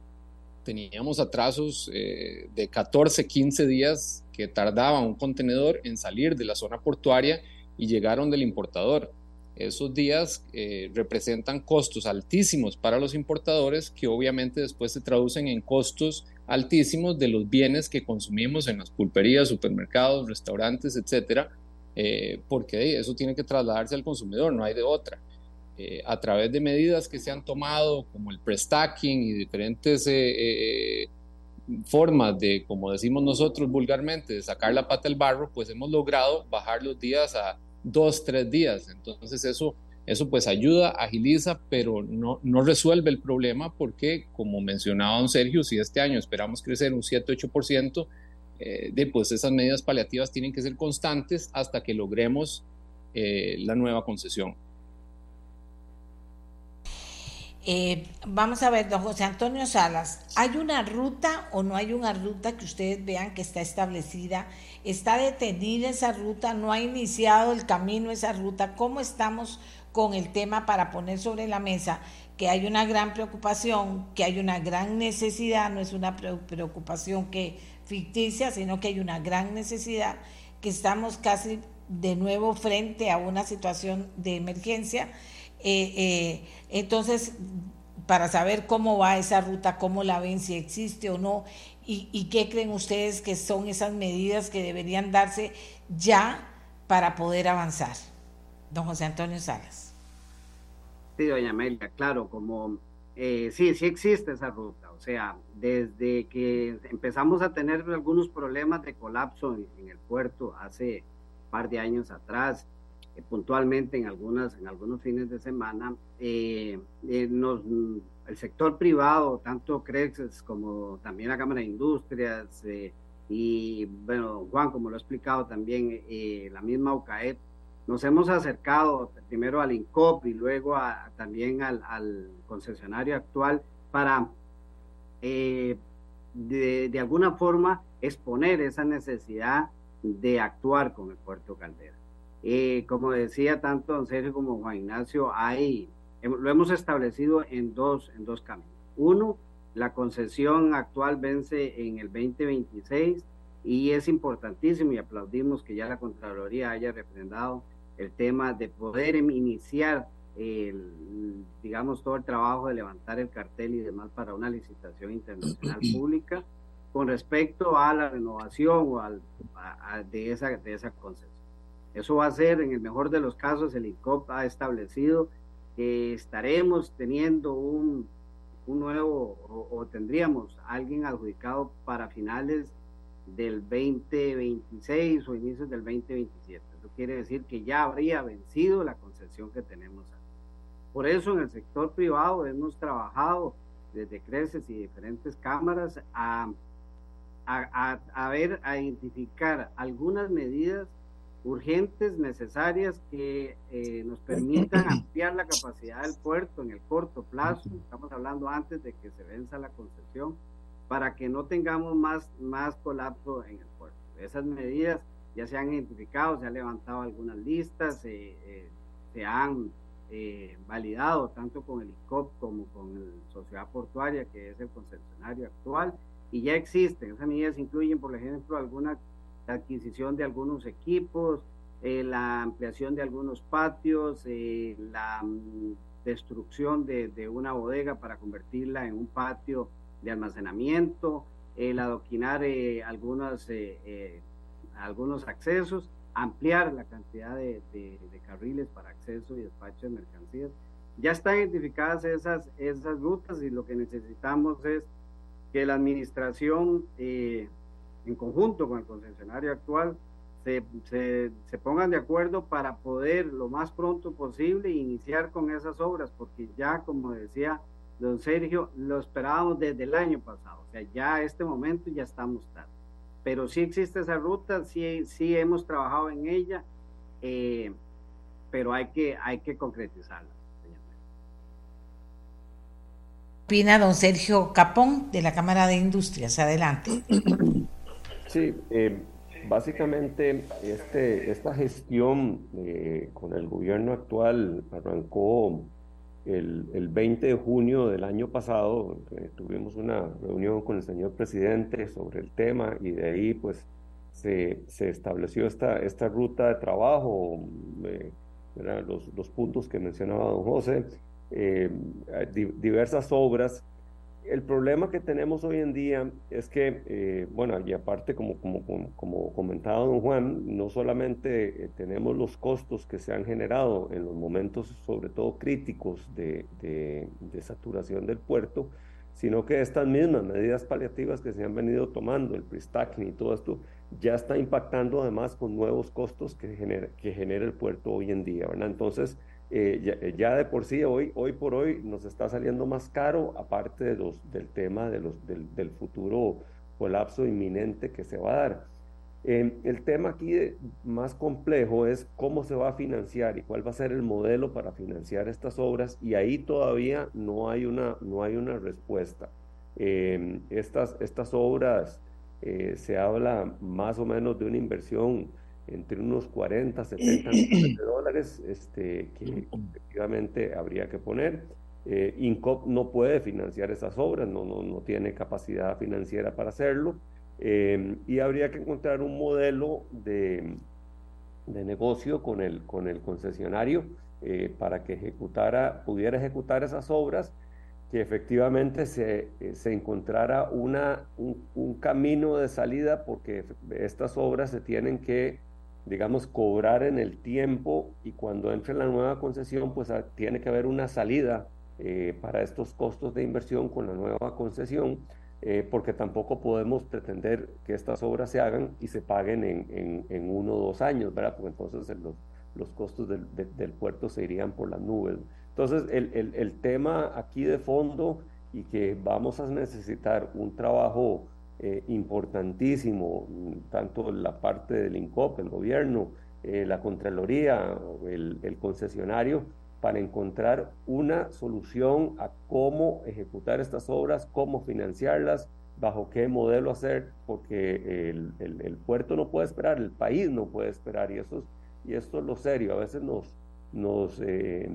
teníamos atrasos eh, de 14, 15 días que tardaba un contenedor en salir de la zona portuaria y llegaron del importador. Esos días eh, representan costos altísimos para los importadores que obviamente después se traducen en costos altísimos de los bienes que consumimos en las pulperías, supermercados, restaurantes, etcétera, eh, porque eso tiene que trasladarse al consumidor, no hay de otra. Eh, a través de medidas que se han tomado, como el prestacking y diferentes formas de, como decimos nosotros vulgarmente, de sacar la pata del barro, pues hemos logrado bajar los días a dos, tres días. Entonces eso, eso pues ayuda, agiliza, pero no, no resuelve el problema porque, como mencionaba don Sergio, si este año esperamos crecer un 7-8%, eh, pues esas medidas paliativas tienen que ser constantes hasta que logremos eh, la nueva concesión. Eh, vamos a ver, don José Antonio Salas, ¿hay una ruta o no hay una ruta que ustedes vean que está establecida? ¿Está detenida esa ruta? ¿No ha iniciado el camino esa ruta? ¿Cómo estamos con el tema para poner sobre la mesa que hay una gran preocupación, que hay una gran necesidad, no es una preocupación que ficticia, sino que hay una gran necesidad, que estamos casi de nuevo frente a una situación de emergencia eh, eh, entonces, para saber cómo va esa ruta, cómo la ven, si existe o no, y, qué creen ustedes que son esas medidas que deberían darse ya para poder avanzar. Don José Antonio Salas. Sí, doña Amelia, claro, como eh, sí, sí existe esa ruta. O sea, desde que empezamos a tener algunos problemas de colapso en el puerto hace un par de años atrás, eh, puntualmente en, algunas, en algunos fines de semana, eh, el sector privado, tanto CREX como también la Cámara de Industrias, y bueno, Juan, como lo ha explicado también, la misma UCAEP, nos hemos acercado primero al INCOP y luego a, también al, al, concesionario actual para de, de, alguna forma exponer esa necesidad de actuar con el puerto Caldera. Eh, como decía tanto don Sergio como Juan Ignacio, hay, lo hemos establecido en dos, en dos caminos. Uno, la concesión actual vence en el 2026 y es importantísimo y aplaudimos que ya la Contraloría haya refrendado el tema de poder iniciar el, digamos, todo el trabajo de levantar el cartel y demás para una licitación internacional [CLEARS THROAT] pública con respecto a la renovación o al, de, esa, de esa concesión. Eso va a ser, en el mejor de los casos, el ICOP ha establecido que estaremos teniendo un, un nuevo o, tendríamos alguien adjudicado para finales del 2026 o inicios del 2027. Eso quiere decir que ya habría vencido la concesión que tenemos. Por eso en el sector privado hemos trabajado desde Creces y diferentes cámaras a, a, a ver, a identificar algunas medidas urgentes, necesarias, que eh, nos permitan ampliar la capacidad del puerto en el corto plazo, estamos hablando antes de que se venza la concesión, para que no tengamos más, más colapso en el puerto. Esas medidas ya se han identificado, se han levantado algunas listas, eh, se han eh, validado tanto con el ICOP como con la Sociedad Portuaria, que es el concesionario actual, y ya existen. Esas medidas incluyen, por ejemplo, algunas la adquisición de algunos equipos, eh, la ampliación de algunos patios, eh, la mm, destrucción de, una bodega para convertirla en un patio de almacenamiento, el adoquinar eh, algunos accesos, ampliar la cantidad de, carriles para acceso y despacho de mercancías. Ya están identificadas esas, esas rutas y lo que necesitamos es que la administración en conjunto con el concesionario actual, se, se, pongan de acuerdo para poder lo más pronto posible iniciar con esas obras, porque ya, como decía don Sergio, lo esperábamos desde el año pasado, o sea, ya este momento ya estamos tarde. Pero sí existe esa ruta, sí, sí hemos trabajado en ella, eh, pero hay que, hay que concretizarla. Opina don Sergio Capón de la Cámara de Industrias. Adelante. Sí, eh, básicamente este, esta gestión eh, con el gobierno actual arrancó el, el 20 de junio del año pasado eh, tuvimos una reunión con el señor presidente sobre el tema y de ahí pues se, se estableció esta, esta ruta de trabajo, eh, los, los, puntos que mencionaba don José, eh, diversas obras el problema que tenemos hoy en día es que, eh, bueno, y aparte, como, como, como, comentaba don Juan, no solamente eh, tenemos los costos que se han generado en los momentos, sobre todo críticos, de, de, saturación del puerto, sino que estas mismas medidas paliativas que se han venido tomando, el pre-stacking y todo esto, ya está impactando además con nuevos costos que genera, que genera el puerto hoy en día, ¿verdad? Entonces, eh, eh, ya, de por sí, hoy, hoy por hoy nos está saliendo más caro, aparte de los, del tema de los, del, futuro colapso inminente que se va a dar. Em, el tema aquí más complejo es cómo se va a financiar y cuál va a ser el modelo para financiar estas obras y ahí todavía no hay una, no hay una respuesta. Em, estas, estas obras eh, se habla más o menos de una inversión entre unos 40, 70 [CLEARS THROAT] millones de dólares este, que efectivamente habría que poner. Eh, INCOP no puede financiar esas obras, no, no, no tiene capacidad financiera para hacerlo eh, y habría que encontrar un modelo de, de negocio con el, con el concesionario eh, para que ejecutara, pudiera ejecutar esas obras que efectivamente se, se encontrara una, un, un, camino de salida porque estas obras se tienen que digamos, cobrar en el tiempo y cuando entre la nueva concesión, pues ah, tiene que haber una salida eh, para estos costos de inversión con la nueva concesión, eh, porque tampoco podemos pretender que estas obras se hagan y se paguen en, en, uno o dos años, ¿verdad? Porque entonces los, los costos del, del, puerto se irían por las nubes. Entonces, el, el, el tema aquí de fondo y que vamos a necesitar un trabajo eh, importantísimo, tanto la parte del INCOP, el gobierno, eh, la Contraloría, el, concesionario, para encontrar una solución a cómo ejecutar estas obras, cómo financiarlas, bajo qué modelo hacer, porque el, el, puerto no puede esperar, el país no puede esperar, y, eso es, y esto es lo serio. A veces nos, nos eh,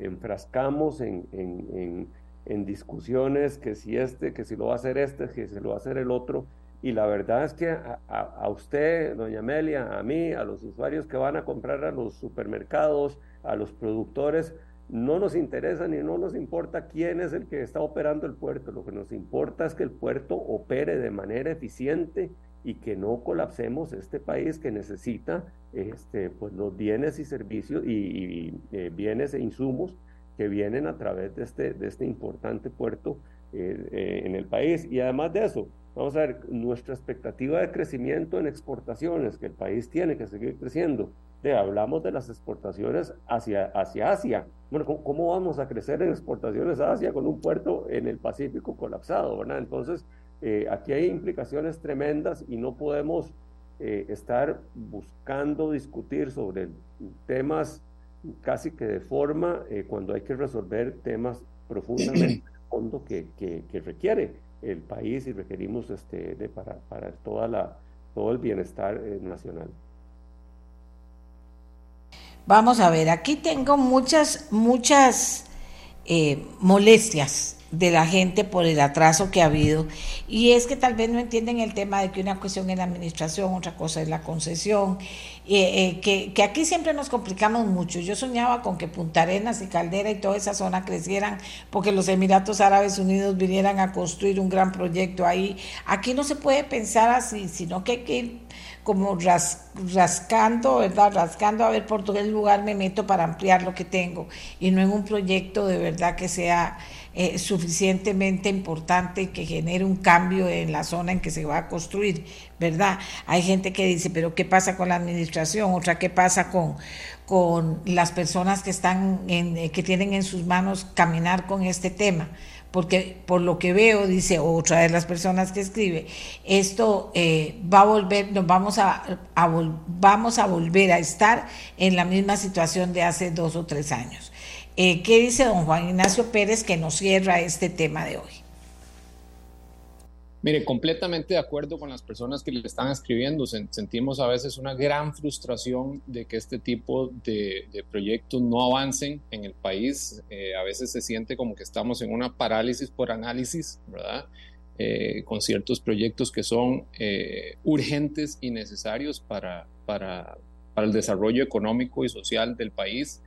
enfrascamos en, en en discusiones, que si este, que si lo va a hacer este, que si lo va a hacer el otro. Y la verdad es que a, usted, doña Amelia, a mí, a los usuarios que van a comprar a los supermercados, a los productores, no nos interesa ni no nos importa quién es el que está operando el puerto. Lo que nos importa es que el puerto opere de manera eficiente y que no colapsemos este país que necesita este, pues, los bienes y servicios y, eh, bienes e insumos que vienen a través de este, de este importante puerto eh, eh, en el país. Y además de eso, vamos a ver, nuestra expectativa de crecimiento en exportaciones, que el país tiene que seguir creciendo. De, hablamos de las exportaciones hacia, hacia Asia. Bueno, ¿cómo, vamos a crecer en exportaciones a Asia con un puerto en el Pacífico colapsado? Entonces, eh, aquí hay implicaciones tremendas y no podemos estar buscando discutir sobre temas casi que de forma eh, cuando hay que resolver temas profundamente [CLEARS THROAT] fondo que, que, requiere el país y requerimos este, de, para, para toda la, todo el bienestar eh, nacional. Vamos a ver, aquí tengo muchas, muchas eh, molestias de la gente por el atraso que ha habido. Y es que tal vez no entienden el tema de que una cuestión es la administración, otra cosa es la concesión, eh, que, que, aquí siempre nos complicamos mucho. Yo soñaba con que Punta Arenas y Caldera y toda esa zona crecieran porque los Emiratos Árabes Unidos vinieran a construir un gran proyecto ahí. Aquí no se puede pensar así, sino que hay que ir como rascando, ¿verdad? Rascando a ver por el lugar me meto para ampliar lo que tengo y no en un proyecto de verdad que sea eh, suficientemente importante y que genere un cambio en la zona en que se va a construir, ¿verdad? Hay gente que dice, pero ¿qué pasa con la administración? Otra, ¿qué pasa con, con las personas que, están en, eh, que tienen en sus manos caminar con este tema? Porque por lo que veo, dice otra de las personas que escribe, esto eh, va a volver, nos vamos a, vamos a volver a estar en la misma situación de hace dos o tres años. Eh, ¿Qué dice don Juan Ignacio Pérez que nos cierra este tema de hoy? Mire, completamente de acuerdo con las personas que le están escribiendo. Sentimos a veces una gran frustración de que este tipo de, proyectos no avancen en el país. Eh, a veces se siente como que estamos en una parálisis por análisis, ¿verdad? Eh, con ciertos proyectos que son eh, urgentes y necesarios para, para, para, el desarrollo económico y social del país.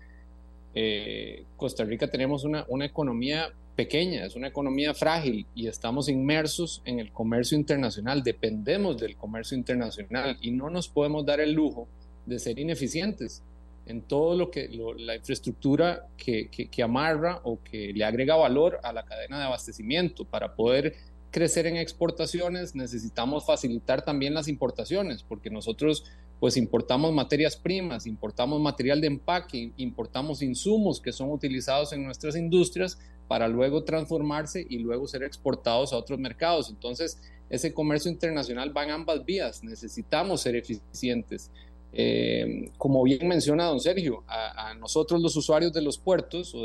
Costa Rica tenemos una, una economía pequeña, es una economía frágil y estamos inmersos en el comercio internacional, dependemos del comercio internacional y no nos podemos dar el lujo de ser ineficientes en todo lo que la infraestructura que, que, amarra o que le agrega valor a la cadena de abastecimiento. Para poder crecer en exportaciones necesitamos facilitar también las importaciones, porque nosotros pues importamos materias primas, importamos material de empaque, importamos insumos que son utilizados en nuestras industrias para luego transformarse y luego ser exportados a otros mercados. Entonces, ese comercio internacional va en ambas vías. Necesitamos ser eficientes. Eh, como bien menciona don Sergio, a, nosotros los usuarios de los puertos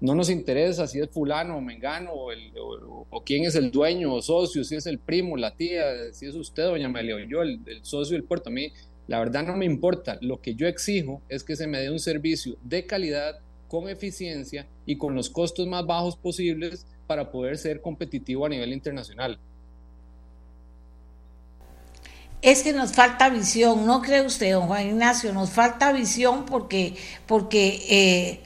no nos interesa si es fulano o mengano o, quién es el dueño o socio, si es el primo, la tía, si es usted, doña Amelia, yo, el, el socio del puerto. A mí, la verdad no me importa. Lo que yo exijo es que se me dé un servicio de calidad con eficiencia y con los costos más bajos posibles para poder ser competitivo a nivel internacional. Es que nos falta visión, ¿no cree usted, don Juan Ignacio? Nos falta visión porque, porque eh,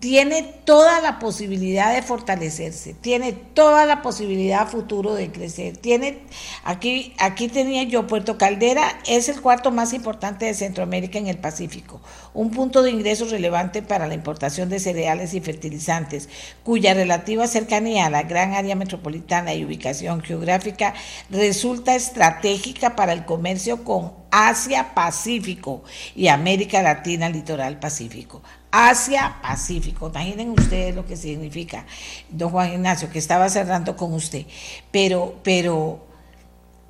tiene toda la posibilidad de fortalecerse, tiene toda la posibilidad futuro de crecer. Tiene aquí aquí tenía yo Puerto Caldera es el cuarto más importante de Centroamérica en el Pacífico, un punto de ingreso relevante para la importación de cereales y fertilizantes, cuya relativa cercanía a la gran área metropolitana y ubicación geográfica resulta estratégica para el comercio con Asia Pacífico y América Latina Litoral Pacífico. Asia Pacífico. Imaginen ustedes lo que significa, don Juan Ignacio, que estaba cerrando con usted. Pero, pero,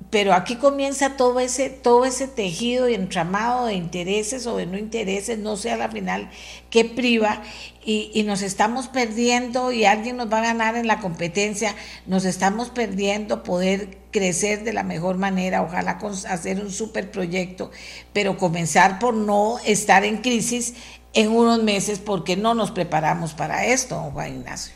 pero aquí comienza todo ese, todo ese tejido y entramado de intereses o de no intereses, no sé a la final qué priva, y, y, nos estamos perdiendo y alguien nos va a ganar en la competencia, nos estamos perdiendo poder crecer de la mejor manera, ojalá hacer un super proyecto, pero comenzar por no estar en crisis en unos meses porque no nos preparamos para esto, Juan Ignacio.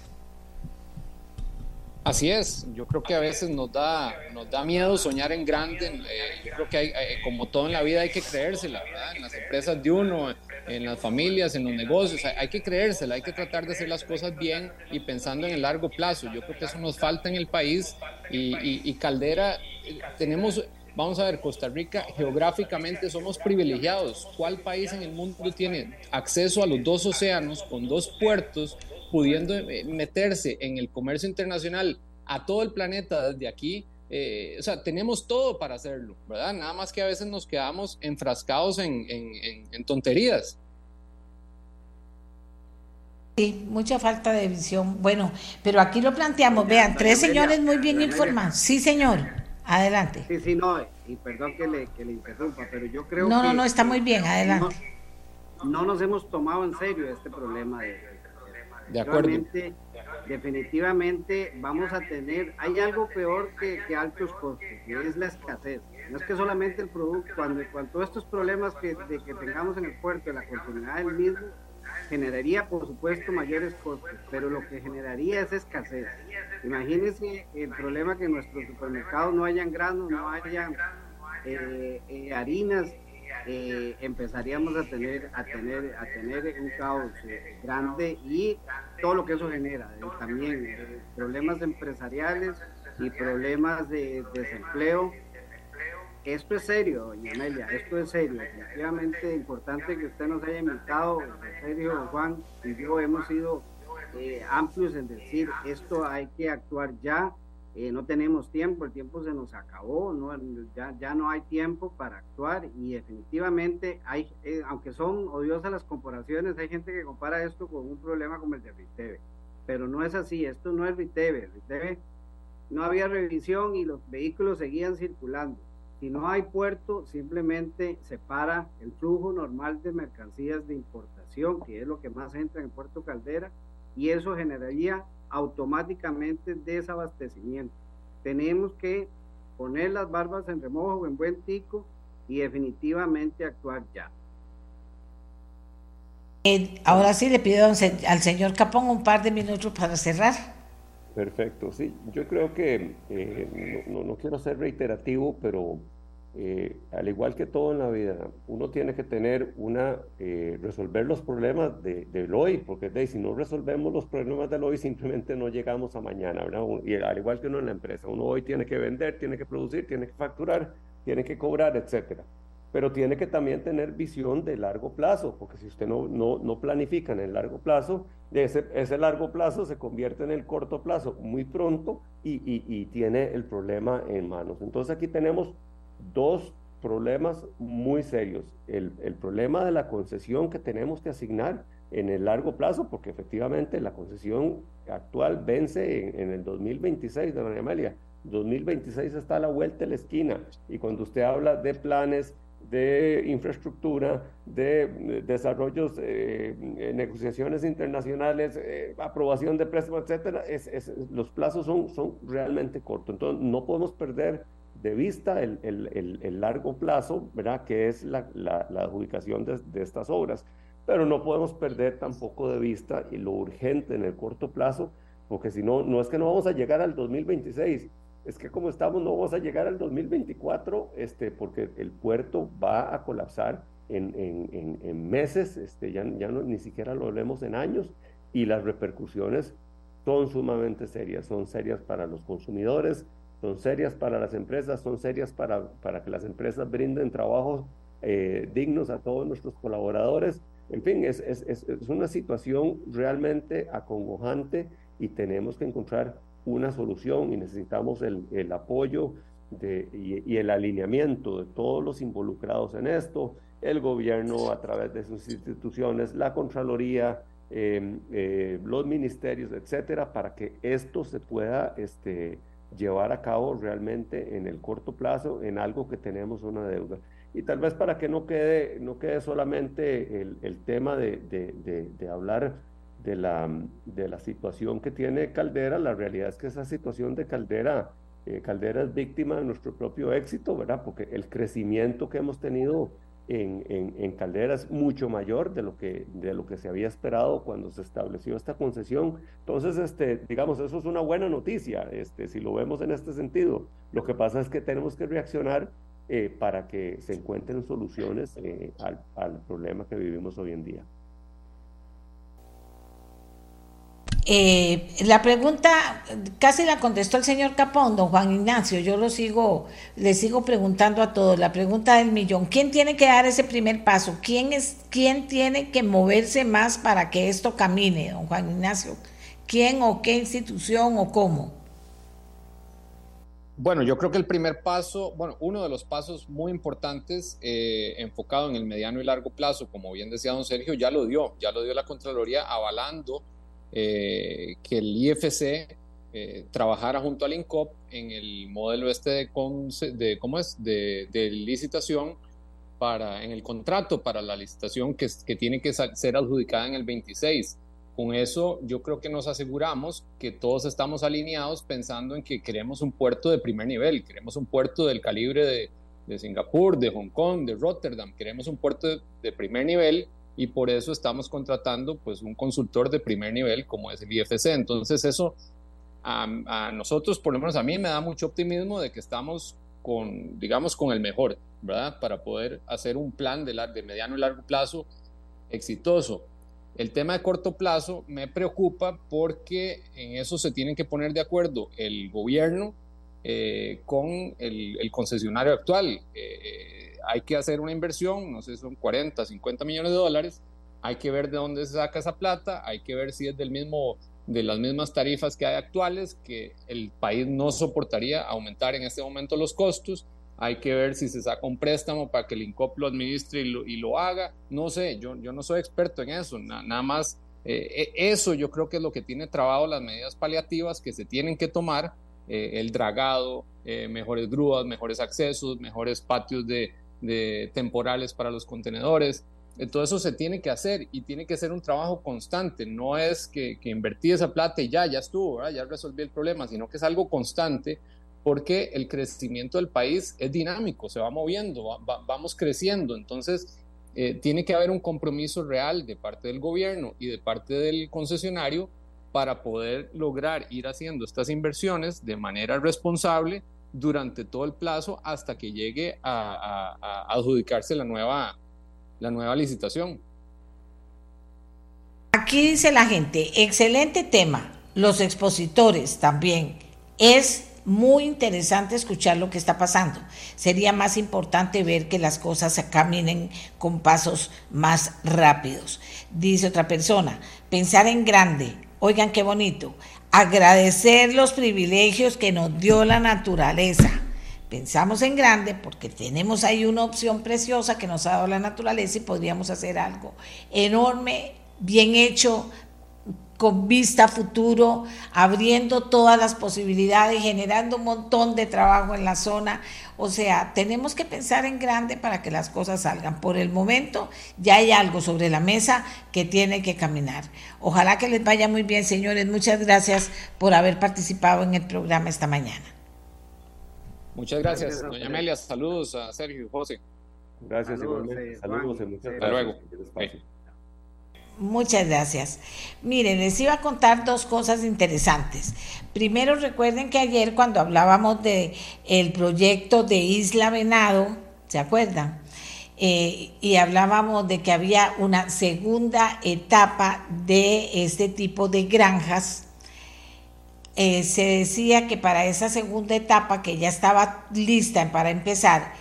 Así es, yo creo que a veces nos da, nos da miedo soñar en grande, eh, yo creo que hay, como todo en la vida hay que creérsela, ¿verdad? En las empresas de uno, en las familias, en los negocios, hay, que creérsela, hay que tratar de hacer las cosas bien y pensando en el largo plazo. Yo creo que eso nos falta en el país y, y Caldera, eh, tenemos Vamos a ver, Costa Rica geográficamente somos privilegiados. ¿Cuál país en el mundo tiene acceso a los dos océanos con dos puertos, pudiendo eh, meterse en el comercio internacional a todo el planeta desde aquí? Eh, o sea, tenemos todo para hacerlo, ¿verdad? Nada más que a veces nos quedamos enfrascados en, tonterías. Sí, mucha falta de visión. Bueno, pero aquí lo planteamos. Vean, tres señores muy bien informados. Sí, señor. Adelante. Sí, sí, no, y perdón que le, que le interrumpa, pero yo creo no, que... No, no, está muy bien, adelante. No, nos hemos tomado en serio este problema de... De acuerdo. Definitivamente vamos a tener, hay algo peor que, que, altos costos, que es la escasez. No es que solamente el producto, cuando, cuando todos estos problemas que, de que tengamos en el puerto, la continuidad del mismo, generaría por supuesto mayores costos, pero lo que generaría es escasez. Imagínense el problema que en nuestros supermercados no hayan granos, no hayan eh, eh, harinas, eh, empezaríamos a tener a tener a tener un caos grande y todo lo que eso genera también problemas empresariales y problemas de desempleo esto es serio, doña Amelia, esto es serio. Definitivamente importante que usted nos haya invitado, Sergio, Juan y yo hemos sido eh, amplios en decir esto hay que actuar ya, eh, no tenemos tiempo, el tiempo se nos acabó, no, ya, no hay tiempo para actuar y definitivamente hay, eh, aunque son odiosas las comparaciones, hay gente que compara esto con un problema como el de Riteve, pero no es así, esto no es Riteve, Riteve no había revisión y los vehículos seguían circulando si no hay puerto, simplemente se para el flujo normal de mercancías de importación, que es lo que más entra en Puerto Caldera, y eso generaría automáticamente desabastecimiento. tenemos que poner las barbas en remojo, en buen tico y definitivamente actuar ya. Eh, ahora sí le pido al señor Capón un par de minutos para cerrar. Perfecto, sí. Yo creo que eh, no, no, quiero ser reiterativo, pero eh, al igual que todo en la vida, uno tiene que tener una, eh, resolver los problemas de, del hoy, porque si no resolvemos los problemas del hoy, simplemente no llegamos a mañana, ¿verdad? Y al igual que uno en la empresa, uno hoy tiene que vender, tiene que producir, tiene que facturar, tiene que cobrar, etcétera. Pero tiene que también tener visión de largo plazo, porque si usted no, no, no planifica en el largo plazo, ese, ese largo plazo se convierte en el corto plazo muy pronto y, y, y tiene el problema en manos. Entonces aquí tenemos dos problemas muy serios. El, problema de la concesión que tenemos que asignar en el largo plazo, porque efectivamente la concesión actual vence en, el 2026, de María Amelia. 2026 está a la vuelta de la esquina. Y cuando usted habla de planes de infraestructura, de, desarrollos, eh, negociaciones internacionales, eh, aprobación de préstamos, etcétera, los plazos son, son realmente cortos. Entonces, no podemos perder de vista el, el, el, largo plazo, ¿verdad? que es la, la, adjudicación de, de, estas obras. Pero no podemos perder tampoco de vista lo urgente en el corto plazo, porque si no, no es que no vamos a llegar al 2026, es que como estamos no vamos a llegar al 2024, este, porque el puerto va a colapsar en, meses, este, ya, ni siquiera lo vemos en años, y las repercusiones son sumamente serias, son serias para los consumidores, son serias para las empresas, son serias para, para que las empresas brinden trabajos eh, dignos a todos nuestros colaboradores. En fin, es, es, es, una situación realmente acongojante y tenemos que encontrar una solución y necesitamos el, el apoyo de, y, el alineamiento de todos los involucrados en esto, el gobierno a través de sus instituciones, la Contraloría, eh, eh, los ministerios, etcétera, para que esto se pueda este, llevar a cabo realmente en el corto plazo en algo que tenemos una deuda. Y tal vez para que no quede, no quede solamente el, el tema de, de, de, hablar de la, de la situación que tiene Caldera, la realidad es que esa situación de Caldera, eh, Caldera es víctima de nuestro propio éxito, ¿verdad? Porque el crecimiento que hemos tenido en, en, Caldera es mucho mayor de lo, que, de lo que se había esperado cuando se estableció esta concesión. Entonces, este, digamos, eso es una buena noticia, este, si lo vemos en este sentido. Lo que pasa es que tenemos que reaccionar eh, para que se encuentren soluciones eh, al, al problema que vivimos hoy en día. Eh, la pregunta casi la contestó el señor Capón, don Juan Ignacio. Yo lo sigo, le sigo preguntando a todos. La pregunta del millón: ¿quién tiene que dar ese primer paso? ¿Quién es, quién tiene que moverse más para que esto camine, don Juan Ignacio? ¿Quién o qué institución o cómo? Bueno, yo creo que el primer paso, bueno, uno de los pasos muy importantes eh, enfocado en el mediano y largo plazo, como bien decía don Sergio, ya lo dio, ya lo dio la Contraloría avalando eh, que el IFC eh, trabajara junto al INCOP en el modelo este de, de ¿cómo es? De, licitación para, en el contrato para la licitación que, que tiene que ser adjudicada en el 26. Con eso yo creo que nos aseguramos que todos estamos alineados pensando en que queremos un puerto de primer nivel, queremos un puerto del calibre de, de Singapur, de Hong Kong, de Rotterdam, queremos un puerto de, de primer nivel y por eso estamos contratando pues un consultor de primer nivel como es el IFC. Entonces eso a, nosotros, por lo menos a mí me da mucho optimismo de que estamos con, digamos, con el mejor, ¿verdad? Para poder hacer un plan de, de mediano y largo plazo exitoso. El tema de corto plazo me preocupa porque en eso se tienen que poner de acuerdo el gobierno eh, con el, concesionario actual. Eh, hay que hacer una inversión, no sé, son 40, 50 millones de dólares, hay que ver de dónde se saca esa plata, hay que ver si es del mismo, de las mismas tarifas que hay actuales, que el país no soportaría aumentar en este momento los costos, hay que ver si se saca un préstamo para que el INCOP lo administre y lo, haga, no sé, yo, yo no soy experto en eso, nada más eh, e, eso yo creo que es lo que tiene trabado las medidas paliativas que se tienen que tomar, eh, el dragado, eh, mejores grúas, mejores accesos, mejores patios de, de temporales para los contenedores. Todo eso se tiene que hacer y tiene que ser un trabajo constante. No es que, que invertí esa plata y ya, ya estuvo, ya resolví el problema, sino que es algo constante porque el crecimiento del país es dinámico, se va moviendo, vamos creciendo, entonces eh, tiene que haber un compromiso real de parte del gobierno y de parte del concesionario para poder lograr ir haciendo estas inversiones de manera responsable durante todo el plazo hasta que llegue a, adjudicarse la nueva, la nueva licitación. Aquí dice la gente, excelente tema, los expositores también. Es muy interesante escuchar lo que está pasando. Sería más importante ver que las cosas caminen con pasos más rápidos. Dice otra persona, pensar en grande. Oigan qué bonito. Agradecer los privilegios que nos dio la naturaleza. Pensamos en grande porque tenemos ahí una opción preciosa que nos ha dado la naturaleza y podríamos hacer algo enorme, bien hecho, con vista a futuro, abriendo todas las posibilidades, generando un montón de trabajo en la zona. O sea, tenemos que pensar en grande para que las cosas salgan. Por el momento ya hay algo sobre la mesa que tiene que caminar. Ojalá que les vaya muy bien, señores. Muchas gracias por haber participado en el programa esta mañana. Muchas gracias, doña Amelia. Saludos a Sergio y José. Gracias, igualmente. Saludos y muchas gracias. Hasta luego. Muchas gracias. Miren, les iba a contar dos cosas interesantes. Primero, recuerden que ayer cuando hablábamos de el proyecto de Isla Venado, ¿se acuerdan? Eh, y hablábamos de que había una segunda etapa de este tipo de granjas. Eh, se decía que para esa segunda etapa, que ya estaba lista para empezar,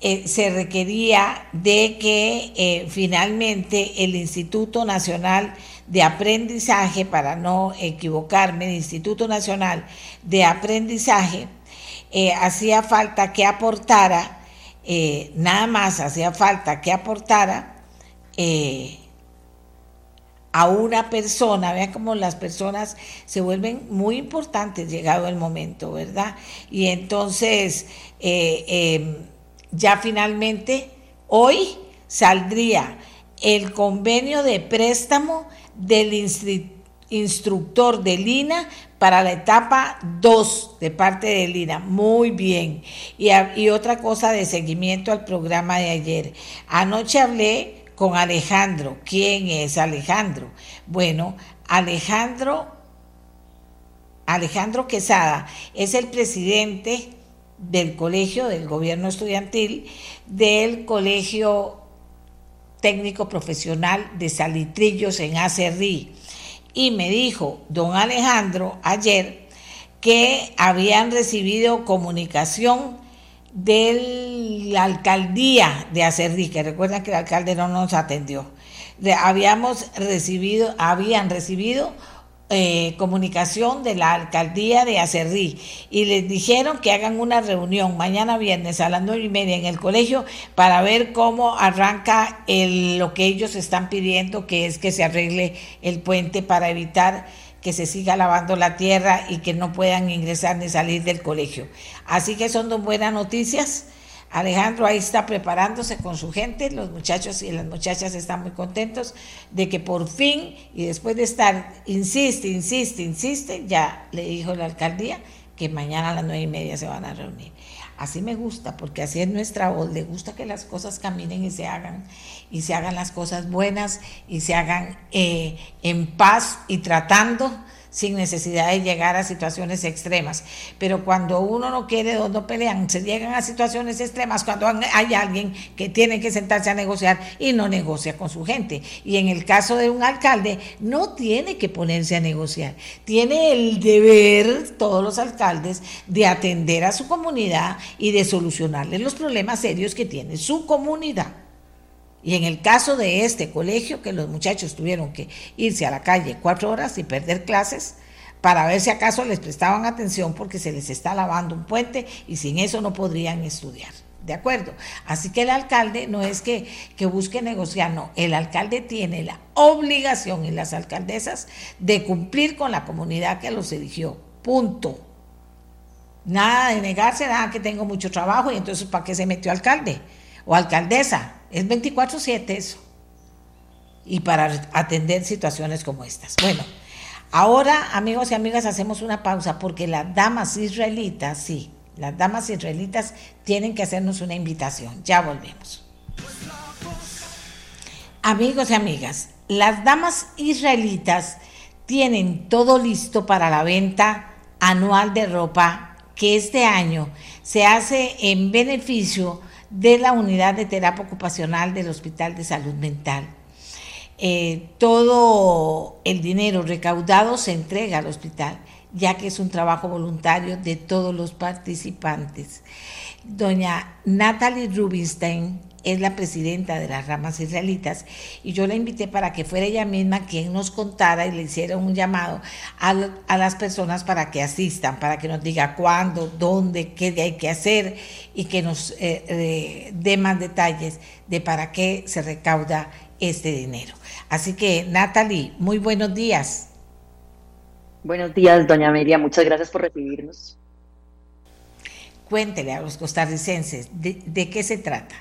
eh, se requería de que eh, finalmente el Instituto Nacional de Aprendizaje, para no equivocarme, el Instituto Nacional de Aprendizaje, eh, hacía falta que aportara, nada más hacía falta que aportara a una persona, vean cómo las personas se vuelven muy importantes llegado el momento, ¿verdad? Y entonces, em, ya finalmente hoy saldría el convenio de préstamo del instructor de Lina para la etapa 2 de parte de Lina. Muy bien. Y, y otra cosa de seguimiento al programa de ayer. Anoche hablé con Alejandro. ¿Quién es Alejandro? Bueno, Alejandro, Alejandro Quesada es el presidente del colegio, del gobierno estudiantil, del colegio técnico profesional de Salitrillos en Acerrí. Y me dijo don Alejandro ayer que habían recibido comunicación de la alcaldía de Acerrí, que recuerdan que el alcalde no nos atendió. habíamos recibido, habían recibido eh, comunicación de la alcaldía de Acerrí y les dijeron que hagan una reunión mañana viernes a las nueve y media en el colegio para ver cómo arranca lo que ellos están pidiendo, que es que se arregle el puente para evitar que se siga lavando la tierra y que no puedan ingresar ni salir del colegio. Así que son dos buenas noticias Alejandro ahí está preparándose con su gente, los muchachos y las muchachas están muy contentos de que por fin, y después de estar, insiste, insiste, insiste, ya le dijo la alcaldía que mañana a las nueve y media se van a reunir. Así me gusta, porque así es nuestra voz, le gusta que las cosas caminen y se hagan, y se hagan las cosas buenas, y se hagan eh, en paz y tratando sin necesidad de llegar a situaciones extremas. Pero cuando uno no quiere, no pelean, se llegan a situaciones extremas cuando hay alguien que tiene que sentarse a negociar y no negocia con su gente. Y en el caso de un alcalde, no tiene que ponerse a negociar. Tiene el deber, todos los alcaldes, de atender a su comunidad y de solucionarle los problemas serios que tiene su comunidad. Y en el caso de este colegio, que los muchachos tuvieron que irse a la calle cuatro horas y perder clases para ver si acaso les prestaban atención porque se les está lavando un puente y sin eso no podrían estudiar. ¿De acuerdo? Así que el alcalde no es que, que busque negociar, no, el alcalde tiene la obligación y las alcaldesas de cumplir con la comunidad que los eligió. Punto. Nada de negarse, nada que tengo mucho trabajo y entonces ¿para qué se metió alcalde o alcaldesa? Es 24/7 eso. Y para atender situaciones como estas. Bueno, ahora amigos y amigas hacemos una pausa porque las damas israelitas, sí, Las damas israelitas tienen que hacernos una invitación. Ya volvemos. Amigos y amigas, las damas israelitas tienen todo listo para la venta anual de ropa que este año se hace en beneficio de la unidad de terapia ocupacional del Hospital de Salud Mental. Eh, todo el dinero recaudado se entrega al hospital, ya que es un trabajo voluntario de todos los participantes. Doña Natalie Rubinstein es la presidenta de las ramas israelitas y yo la invité para que fuera ella misma quien nos contara y le hiciera un llamado a, las personas para que asistan, para que nos diga cuándo, dónde, qué hay que hacer y que nos eh, eh, dé más detalles de para qué se recauda este dinero. Así que, Natalie, muy buenos días. Buenos días, doña Amelia. Muchas gracias por recibirnos. Cuéntele a los costarricenses de, qué se trata.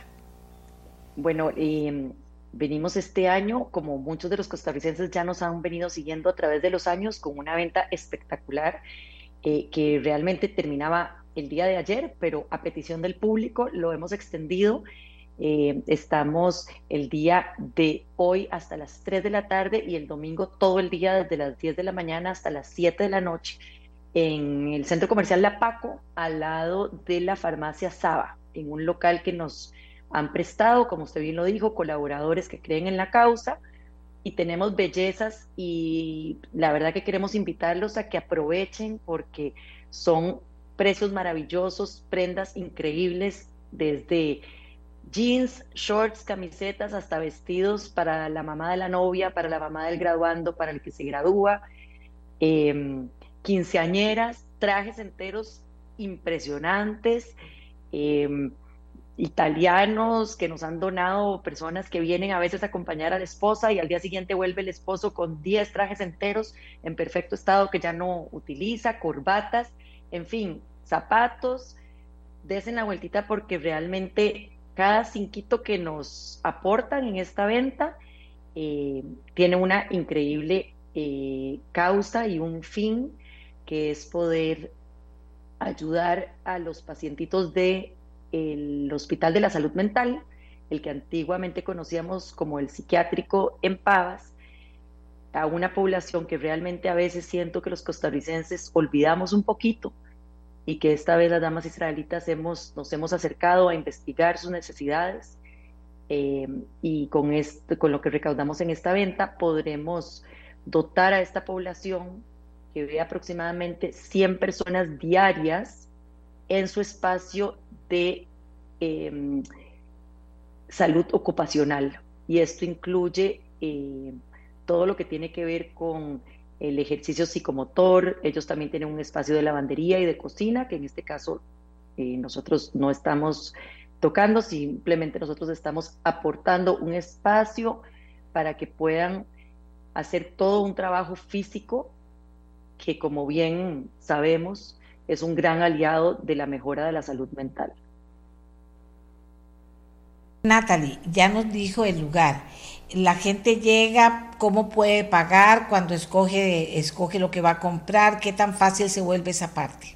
Bueno, em, venimos este año, como muchos de los costarricenses ya nos han venido siguiendo a través de los años, con una venta espectacular eh, que realmente terminaba el día de ayer, pero a petición del público lo hemos extendido. Eh, estamos el día de hoy hasta las 3 de la tarde y el domingo todo el día desde las 10 de la mañana hasta las 7 de la noche en el centro comercial La Paco, al lado de la farmacia Saba, en un local que nos han prestado, como usted bien lo dijo, colaboradores que creen en la causa y tenemos bellezas y la verdad que queremos invitarlos a que aprovechen porque son precios maravillosos, prendas increíbles desde jeans, shorts, camisetas, hasta vestidos para la mamá de la novia, para la mamá del graduando, para el que se gradúa, em, quinceañeras, trajes enteros impresionantes, em, italianos que nos han donado personas que vienen a veces a acompañar a la esposa y al día siguiente vuelve el esposo con 10 trajes enteros en perfecto estado que ya no utiliza, corbatas, en fin, zapatos. Desen la vueltita porque realmente cada cinquito que nos aportan en esta venta eh, tiene una increíble eh, causa y un fin que es poder ayudar a los pacientitos del Hospital de la Salud Mental, el que antiguamente conocíamos como el psiquiátrico en Pavas, a una población que realmente a veces siento que los costarricenses olvidamos un poquito y que esta vez las damas israelitas hemos, nos hemos acercado a investigar sus necesidades eh, y con, este, con lo que recaudamos en esta venta podremos dotar a esta población que ve aproximadamente 100 personas diarias en su espacio de em, salud ocupacional. Y esto incluye eh, todo lo que tiene que ver con el ejercicio psicomotor, ellos también tienen un espacio de lavandería y de cocina, que en este caso eh, nosotros no estamos tocando, simplemente nosotros estamos aportando un espacio para que puedan hacer todo un trabajo físico que como bien sabemos es un gran aliado de la mejora de la salud mental. Natalie, ya nos dijo el lugar la gente llega, cómo puede pagar cuando escoge, escoge lo que va a comprar, qué tan fácil se vuelve esa parte.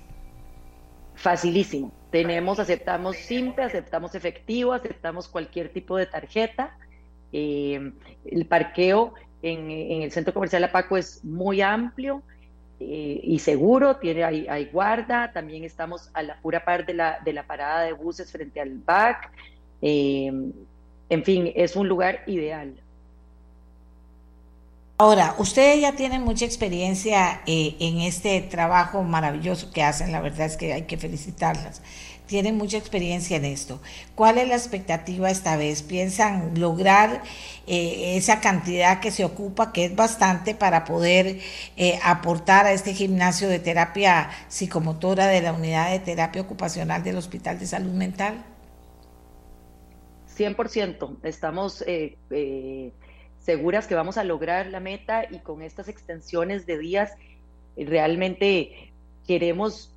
Facilísimo. Tenemos, aceptamos simple, aceptamos efectivo, aceptamos cualquier tipo de tarjeta. Eh, el parqueo en, el centro comercial Apaco es muy amplio eh, y seguro, tiene, hay, guarda, también estamos a la pura par de la, de la parada de buses frente al BAC. Eh, en fin, es un lugar ideal. Ahora, ustedes ya tienen mucha experiencia eh, en este trabajo maravilloso que hacen, la verdad es que hay que felicitarlas. Tienen mucha experiencia en esto. ¿Cuál es la expectativa esta vez? ¿Piensan lograr eh, esa cantidad que se ocupa, que es bastante, para poder eh, aportar a este gimnasio de terapia psicomotora de la unidad de terapia ocupacional del Hospital de Salud Mental? 100%. Estamos eh, seguras que vamos a lograr la meta y con estas extensiones de días realmente queremos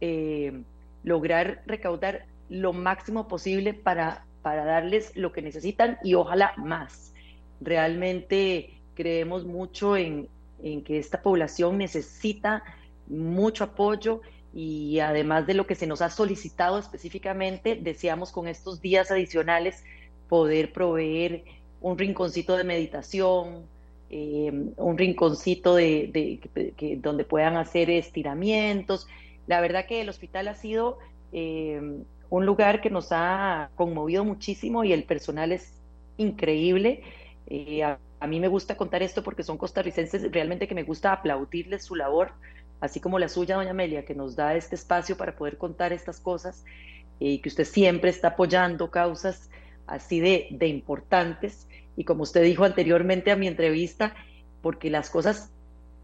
lograr recaudar lo máximo posible para, para darles lo que necesitan y ojalá más. Realmente creemos mucho en, en que esta población necesita mucho apoyo y además de lo que se nos ha solicitado específicamente, deseamos con estos días adicionales poder proveer un rinconcito de meditación, eh, un rinconcito de, donde puedan hacer estiramientos. La verdad que el hospital ha sido eh, un lugar que nos ha conmovido muchísimo y el personal es increíble. Eh, a, a, mí me gusta contar esto porque son costarricenses realmente que me gusta aplaudirles su labor así como la suya, doña Amelia, que nos da este espacio para poder contar estas cosas y que usted siempre está apoyando causas así de, de importantes. Y como usted dijo anteriormente a mi entrevista, porque las cosas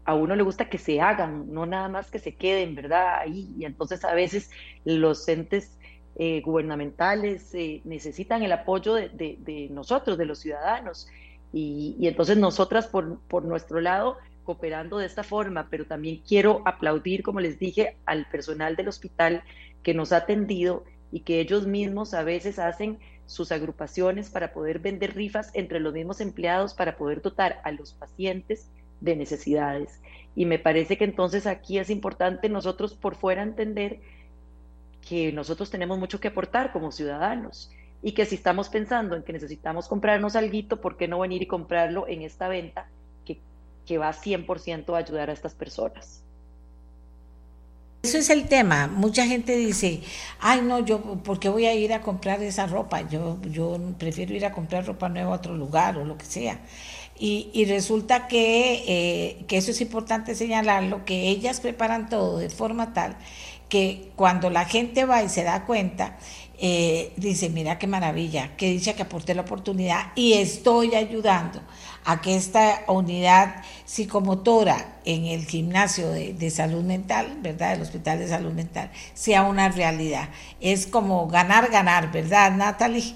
a uno le gusta que se hagan, no nada más que se queden, ¿verdad? Ahí. Y entonces a veces los entes eh, gubernamentales eh, necesitan el apoyo de, de, nosotros, de los ciudadanos. Y, y entonces nosotras, por, por nuestro lado, cooperando de esta forma, pero también quiero aplaudir, como les dije, al personal del hospital que nos ha atendido y que ellos mismos a veces hacen sus agrupaciones para poder vender rifas entre los mismos empleados para poder dotar a los pacientes de necesidades. Y me parece que entonces aquí es importante nosotros por fuera entender que nosotros tenemos mucho que aportar como ciudadanos y que si estamos pensando en que necesitamos comprarnos algo, ¿por qué no venir y comprarlo en esta venta que va 100% a ayudar a estas personas. Eso es el tema. Mucha gente dice, ay no, yo, ¿por qué voy a ir a comprar esa ropa? Yo, yo prefiero ir a comprar ropa nueva a otro lugar o lo que sea. Y, y resulta que, eh, que eso es importante señalarlo, que ellas preparan todo de forma tal que cuando la gente va y se da cuenta, eh, dice, mira qué maravilla, que dice que aporté la oportunidad y estoy ayudando a que esta unidad psicomotora en el gimnasio de, salud mental, ¿verdad? El Hospital de Salud Mental, sea una realidad. Es como ganar, ganar, ¿verdad, Natalie?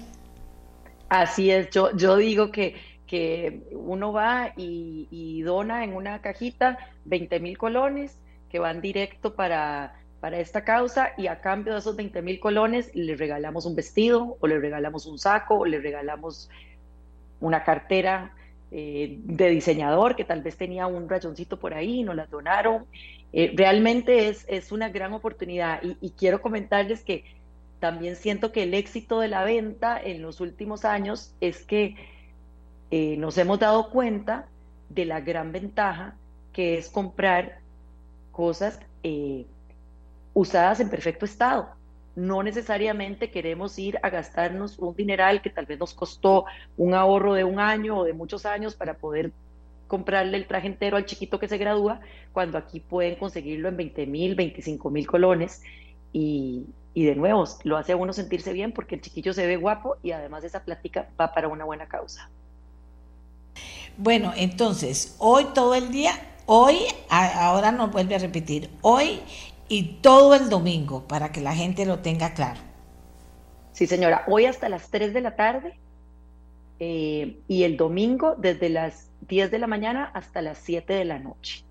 Así es, yo, yo digo que, que uno va y, y dona en una cajita 20 mil colones que van directo para para esta causa y a cambio de esos 20 mil colones le regalamos un vestido o le regalamos un saco o le regalamos una cartera eh, de diseñador que tal vez tenía un rayoncito por ahí, nos las donaron. Eh, realmente es, es una gran oportunidad y, quiero comentarles que también siento que el éxito de la venta en los últimos años es que eh, nos hemos dado cuenta de la gran ventaja que es comprar cosas usadas en perfecto estado. No necesariamente queremos ir a gastarnos un dineral que tal vez nos costó un ahorro de un año o de muchos años para poder comprarle el traje entero al chiquito que se gradúa, cuando aquí pueden conseguirlo en 20 mil, 25 mil colones. Y, y de nuevo, lo hace a uno sentirse bien porque el chiquillo se ve guapo y además esa plática va para una buena causa. Bueno, entonces, hoy todo el día, hoy, ahora nos vuelve a repetir, hoy y todo el domingo para que la gente lo tenga claro. Sí, señora, hoy hasta las 3 de la tarde eh, y el domingo desde las 10 de la mañana hasta las 7 de la noche.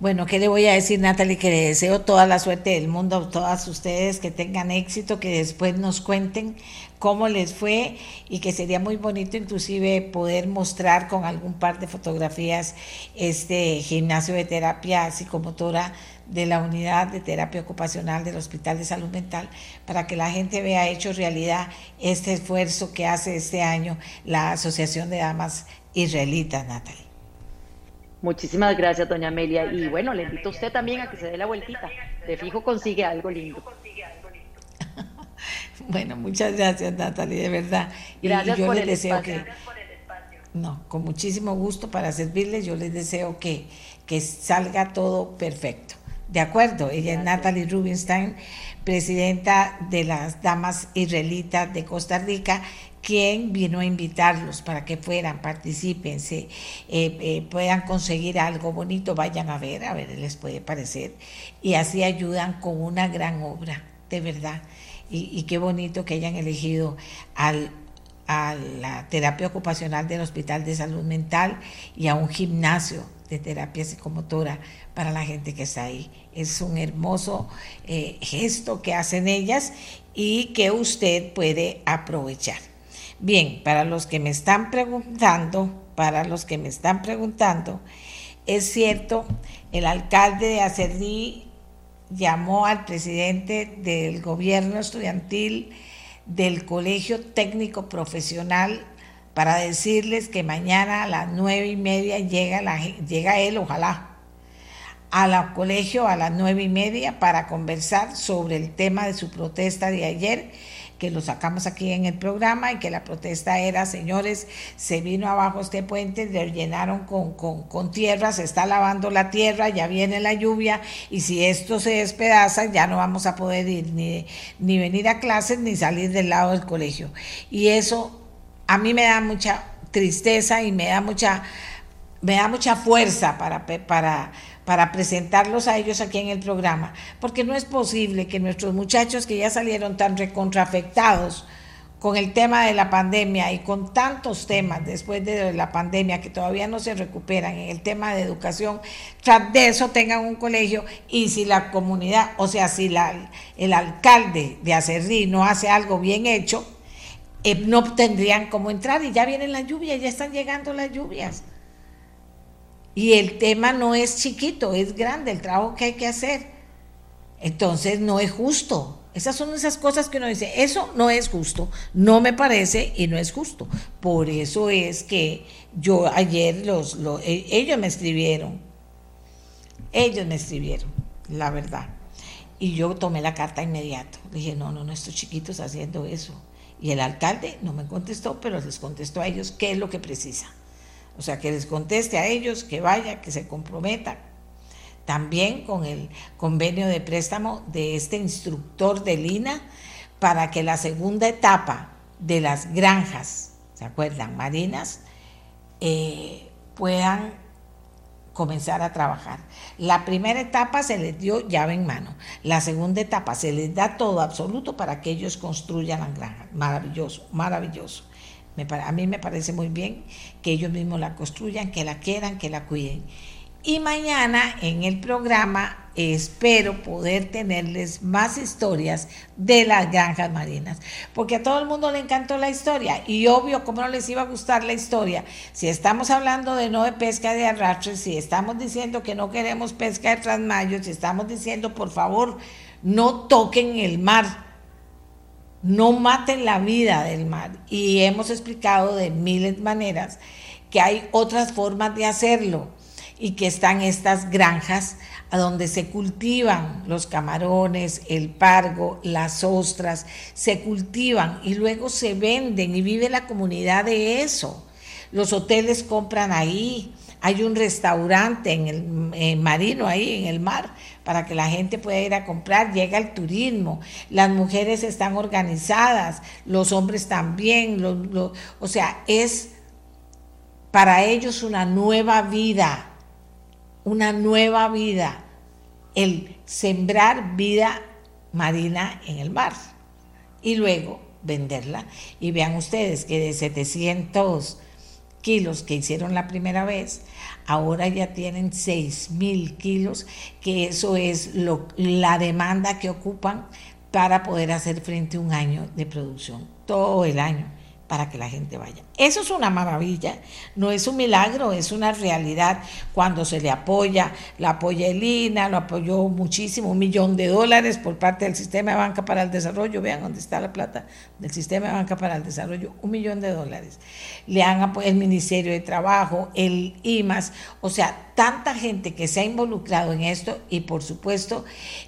Bueno, ¿qué le voy a decir, Natalie? Que le deseo toda la suerte del mundo a todas ustedes, que tengan éxito, que después nos cuenten cómo les fue y que sería muy bonito inclusive poder mostrar con algún par de fotografías este gimnasio de terapia psicomotora de la unidad de terapia ocupacional del Hospital de Salud Mental para que la gente vea hecho realidad este esfuerzo que hace este año la Asociación de Damas Israelitas, Natalie. Muchísimas gracias, doña Amelia. Y bueno, le invito a usted también a que se dé la vueltita. De fijo consigue algo lindo. [LAUGHS] Bueno, muchas gracias, Natalie, de verdad. Gracias yo por les deseo que. No, con muchísimo gusto para servirles. Yo les deseo que, que salga todo perfecto. De acuerdo, ella es Natalie Rubinstein, presidenta de las Damas Israelitas de Costa Rica, quien vino a invitarlos para que fueran, participen, se, eh, eh, puedan conseguir algo bonito, vayan a ver, a ver, les puede parecer, y así ayudan con una gran obra, de verdad. Y, qué bonito que hayan elegido al, a la terapia ocupacional del Hospital de Salud Mental y a un gimnasio de terapia psicomotora para la gente que está ahí. Es un hermoso eh, gesto que hacen ellas y que usted puede aprovechar. Bien, para los que me están preguntando, para los que me están preguntando, Es cierto, el alcalde de Acerrí llamó al presidente del gobierno estudiantil del Colegio Técnico Profesional para decirles que mañana a las nueve y media llega, él, ojalá, al colegio a las nueve y media para conversar sobre el tema de su protesta de ayer que lo sacamos aquí en el programa y que la protesta era, señores, se vino abajo este puente, le llenaron con, con, tierra, se está lavando la tierra, ya viene la lluvia y si esto se despedaza ya no vamos a poder ir ni, ni venir a clases ni salir del lado del colegio. Y eso a mí me da mucha tristeza y me da mucha, me da mucha fuerza para, para para presentarlos a ellos aquí en el programa, porque no es posible que nuestros muchachos que ya salieron tan recontrafectados con el tema de la pandemia y con tantos temas después de la pandemia que todavía no se recuperan en el tema de educación, tras de eso tengan un colegio y si la comunidad, o sea, si la, el alcalde de Acerrí no hace algo bien hecho, eh, no tendrían cómo entrar y ya vienen las lluvias, ya están llegando las lluvias. Y el tema no es chiquito, es grande el trabajo que hay que hacer. Entonces no es justo. Esas son esas cosas que uno dice, eso no es justo, no me parece y no es justo. Por eso es que yo ayer los, e, ellos me escribieron, ellos me escribieron, la verdad. Y yo tomé la carta inmediato. Dije, no, no, no, estos chiquitos haciendo eso. Y el alcalde no me contestó, pero les contestó a ellos qué es lo que precisa. O sea, que les conteste a ellos, que vaya, que se comprometa. También con el convenio de préstamo de este instructor de Lina para que la segunda etapa de las granjas, ¿se acuerdan? Marinas, eh, puedan comenzar a trabajar. La primera etapa se les dio llave en mano. La segunda etapa se les da todo absoluto para que ellos construyan la granja. Maravilloso, maravilloso a mí me parece muy bien que ellos mismos la construyan, que la quieran, que la cuiden. Y mañana en el programa espero poder tenerles más historias de las granjas marinas, porque a todo el mundo le encantó la historia y obvio, ¿cómo no les iba a gustar la historia? Si estamos hablando de no de pesca de arrastre, si estamos diciendo que no queremos pesca de trasmayos, si estamos diciendo por favor no toquen el mar, no maten la vida del mar. Y hemos explicado de miles de maneras que hay otras formas de hacerlo y que están estas granjas a donde se cultivan los camarones, el pargo, las ostras, se cultivan y luego se venden y vive la comunidad de eso. Los hoteles compran ahí, hay un restaurante en el marino ahí en el mar para que la gente pueda ir a comprar, llega el turismo, las mujeres están organizadas, los hombres también, o sea, es para ellos una nueva vida, una nueva vida, el sembrar vida marina en el mar y luego venderla. Y vean ustedes que de 700 kilos que hicieron la primera vez, ahora ya tienen 6 mil kilos, que eso es lo, la demanda que ocupan para poder hacer frente a un año de producción, todo el año para que la gente vaya. Eso es una maravilla, no es un milagro, es una realidad cuando se le apoya, la apoya Elina, lo apoyó muchísimo, un millón de dólares por parte del Sistema de Banca para el Desarrollo, vean dónde está la plata del Sistema de Banca para el Desarrollo, un millón de dólares. Le han apoyado el Ministerio de Trabajo, el IMAS, o sea, tanta gente que se ha involucrado en esto y por supuesto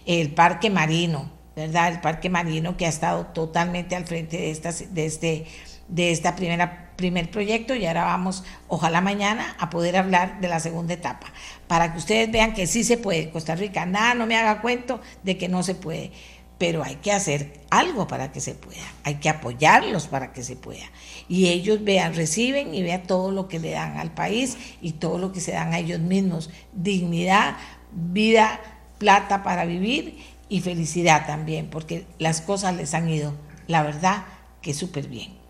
el Parque Marino, ¿verdad? El Parque Marino que ha estado totalmente al frente de, estas, de este de primera primer proyecto y ahora vamos, ojalá mañana, a poder hablar de la segunda etapa, para que ustedes vean que sí se puede. Costa Rica, nada, no me haga cuento de que no se puede, pero hay que hacer algo para que se pueda, hay que apoyarlos para que se pueda. Y ellos vean, reciben y vean todo lo que le dan al país y todo lo que se dan a ellos mismos, dignidad, vida, plata para vivir y felicidad también, porque las cosas les han ido, la verdad, que súper bien.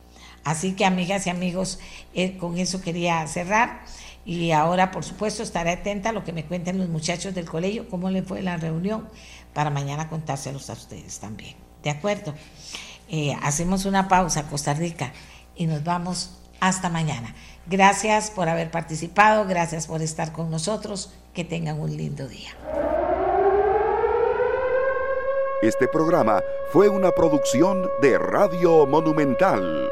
Así que amigas y amigos, eh, con eso quería cerrar. Y ahora, por supuesto, estaré atenta a lo que me cuenten los muchachos del colegio, cómo le fue la reunión, para mañana contárselos a ustedes también. ¿De acuerdo? Eh, hacemos una pausa, Costa Rica, y nos vamos Hasta mañana. Gracias por haber participado, gracias por estar con nosotros. Que tengan un lindo día. Este programa fue una producción de Radio Monumental.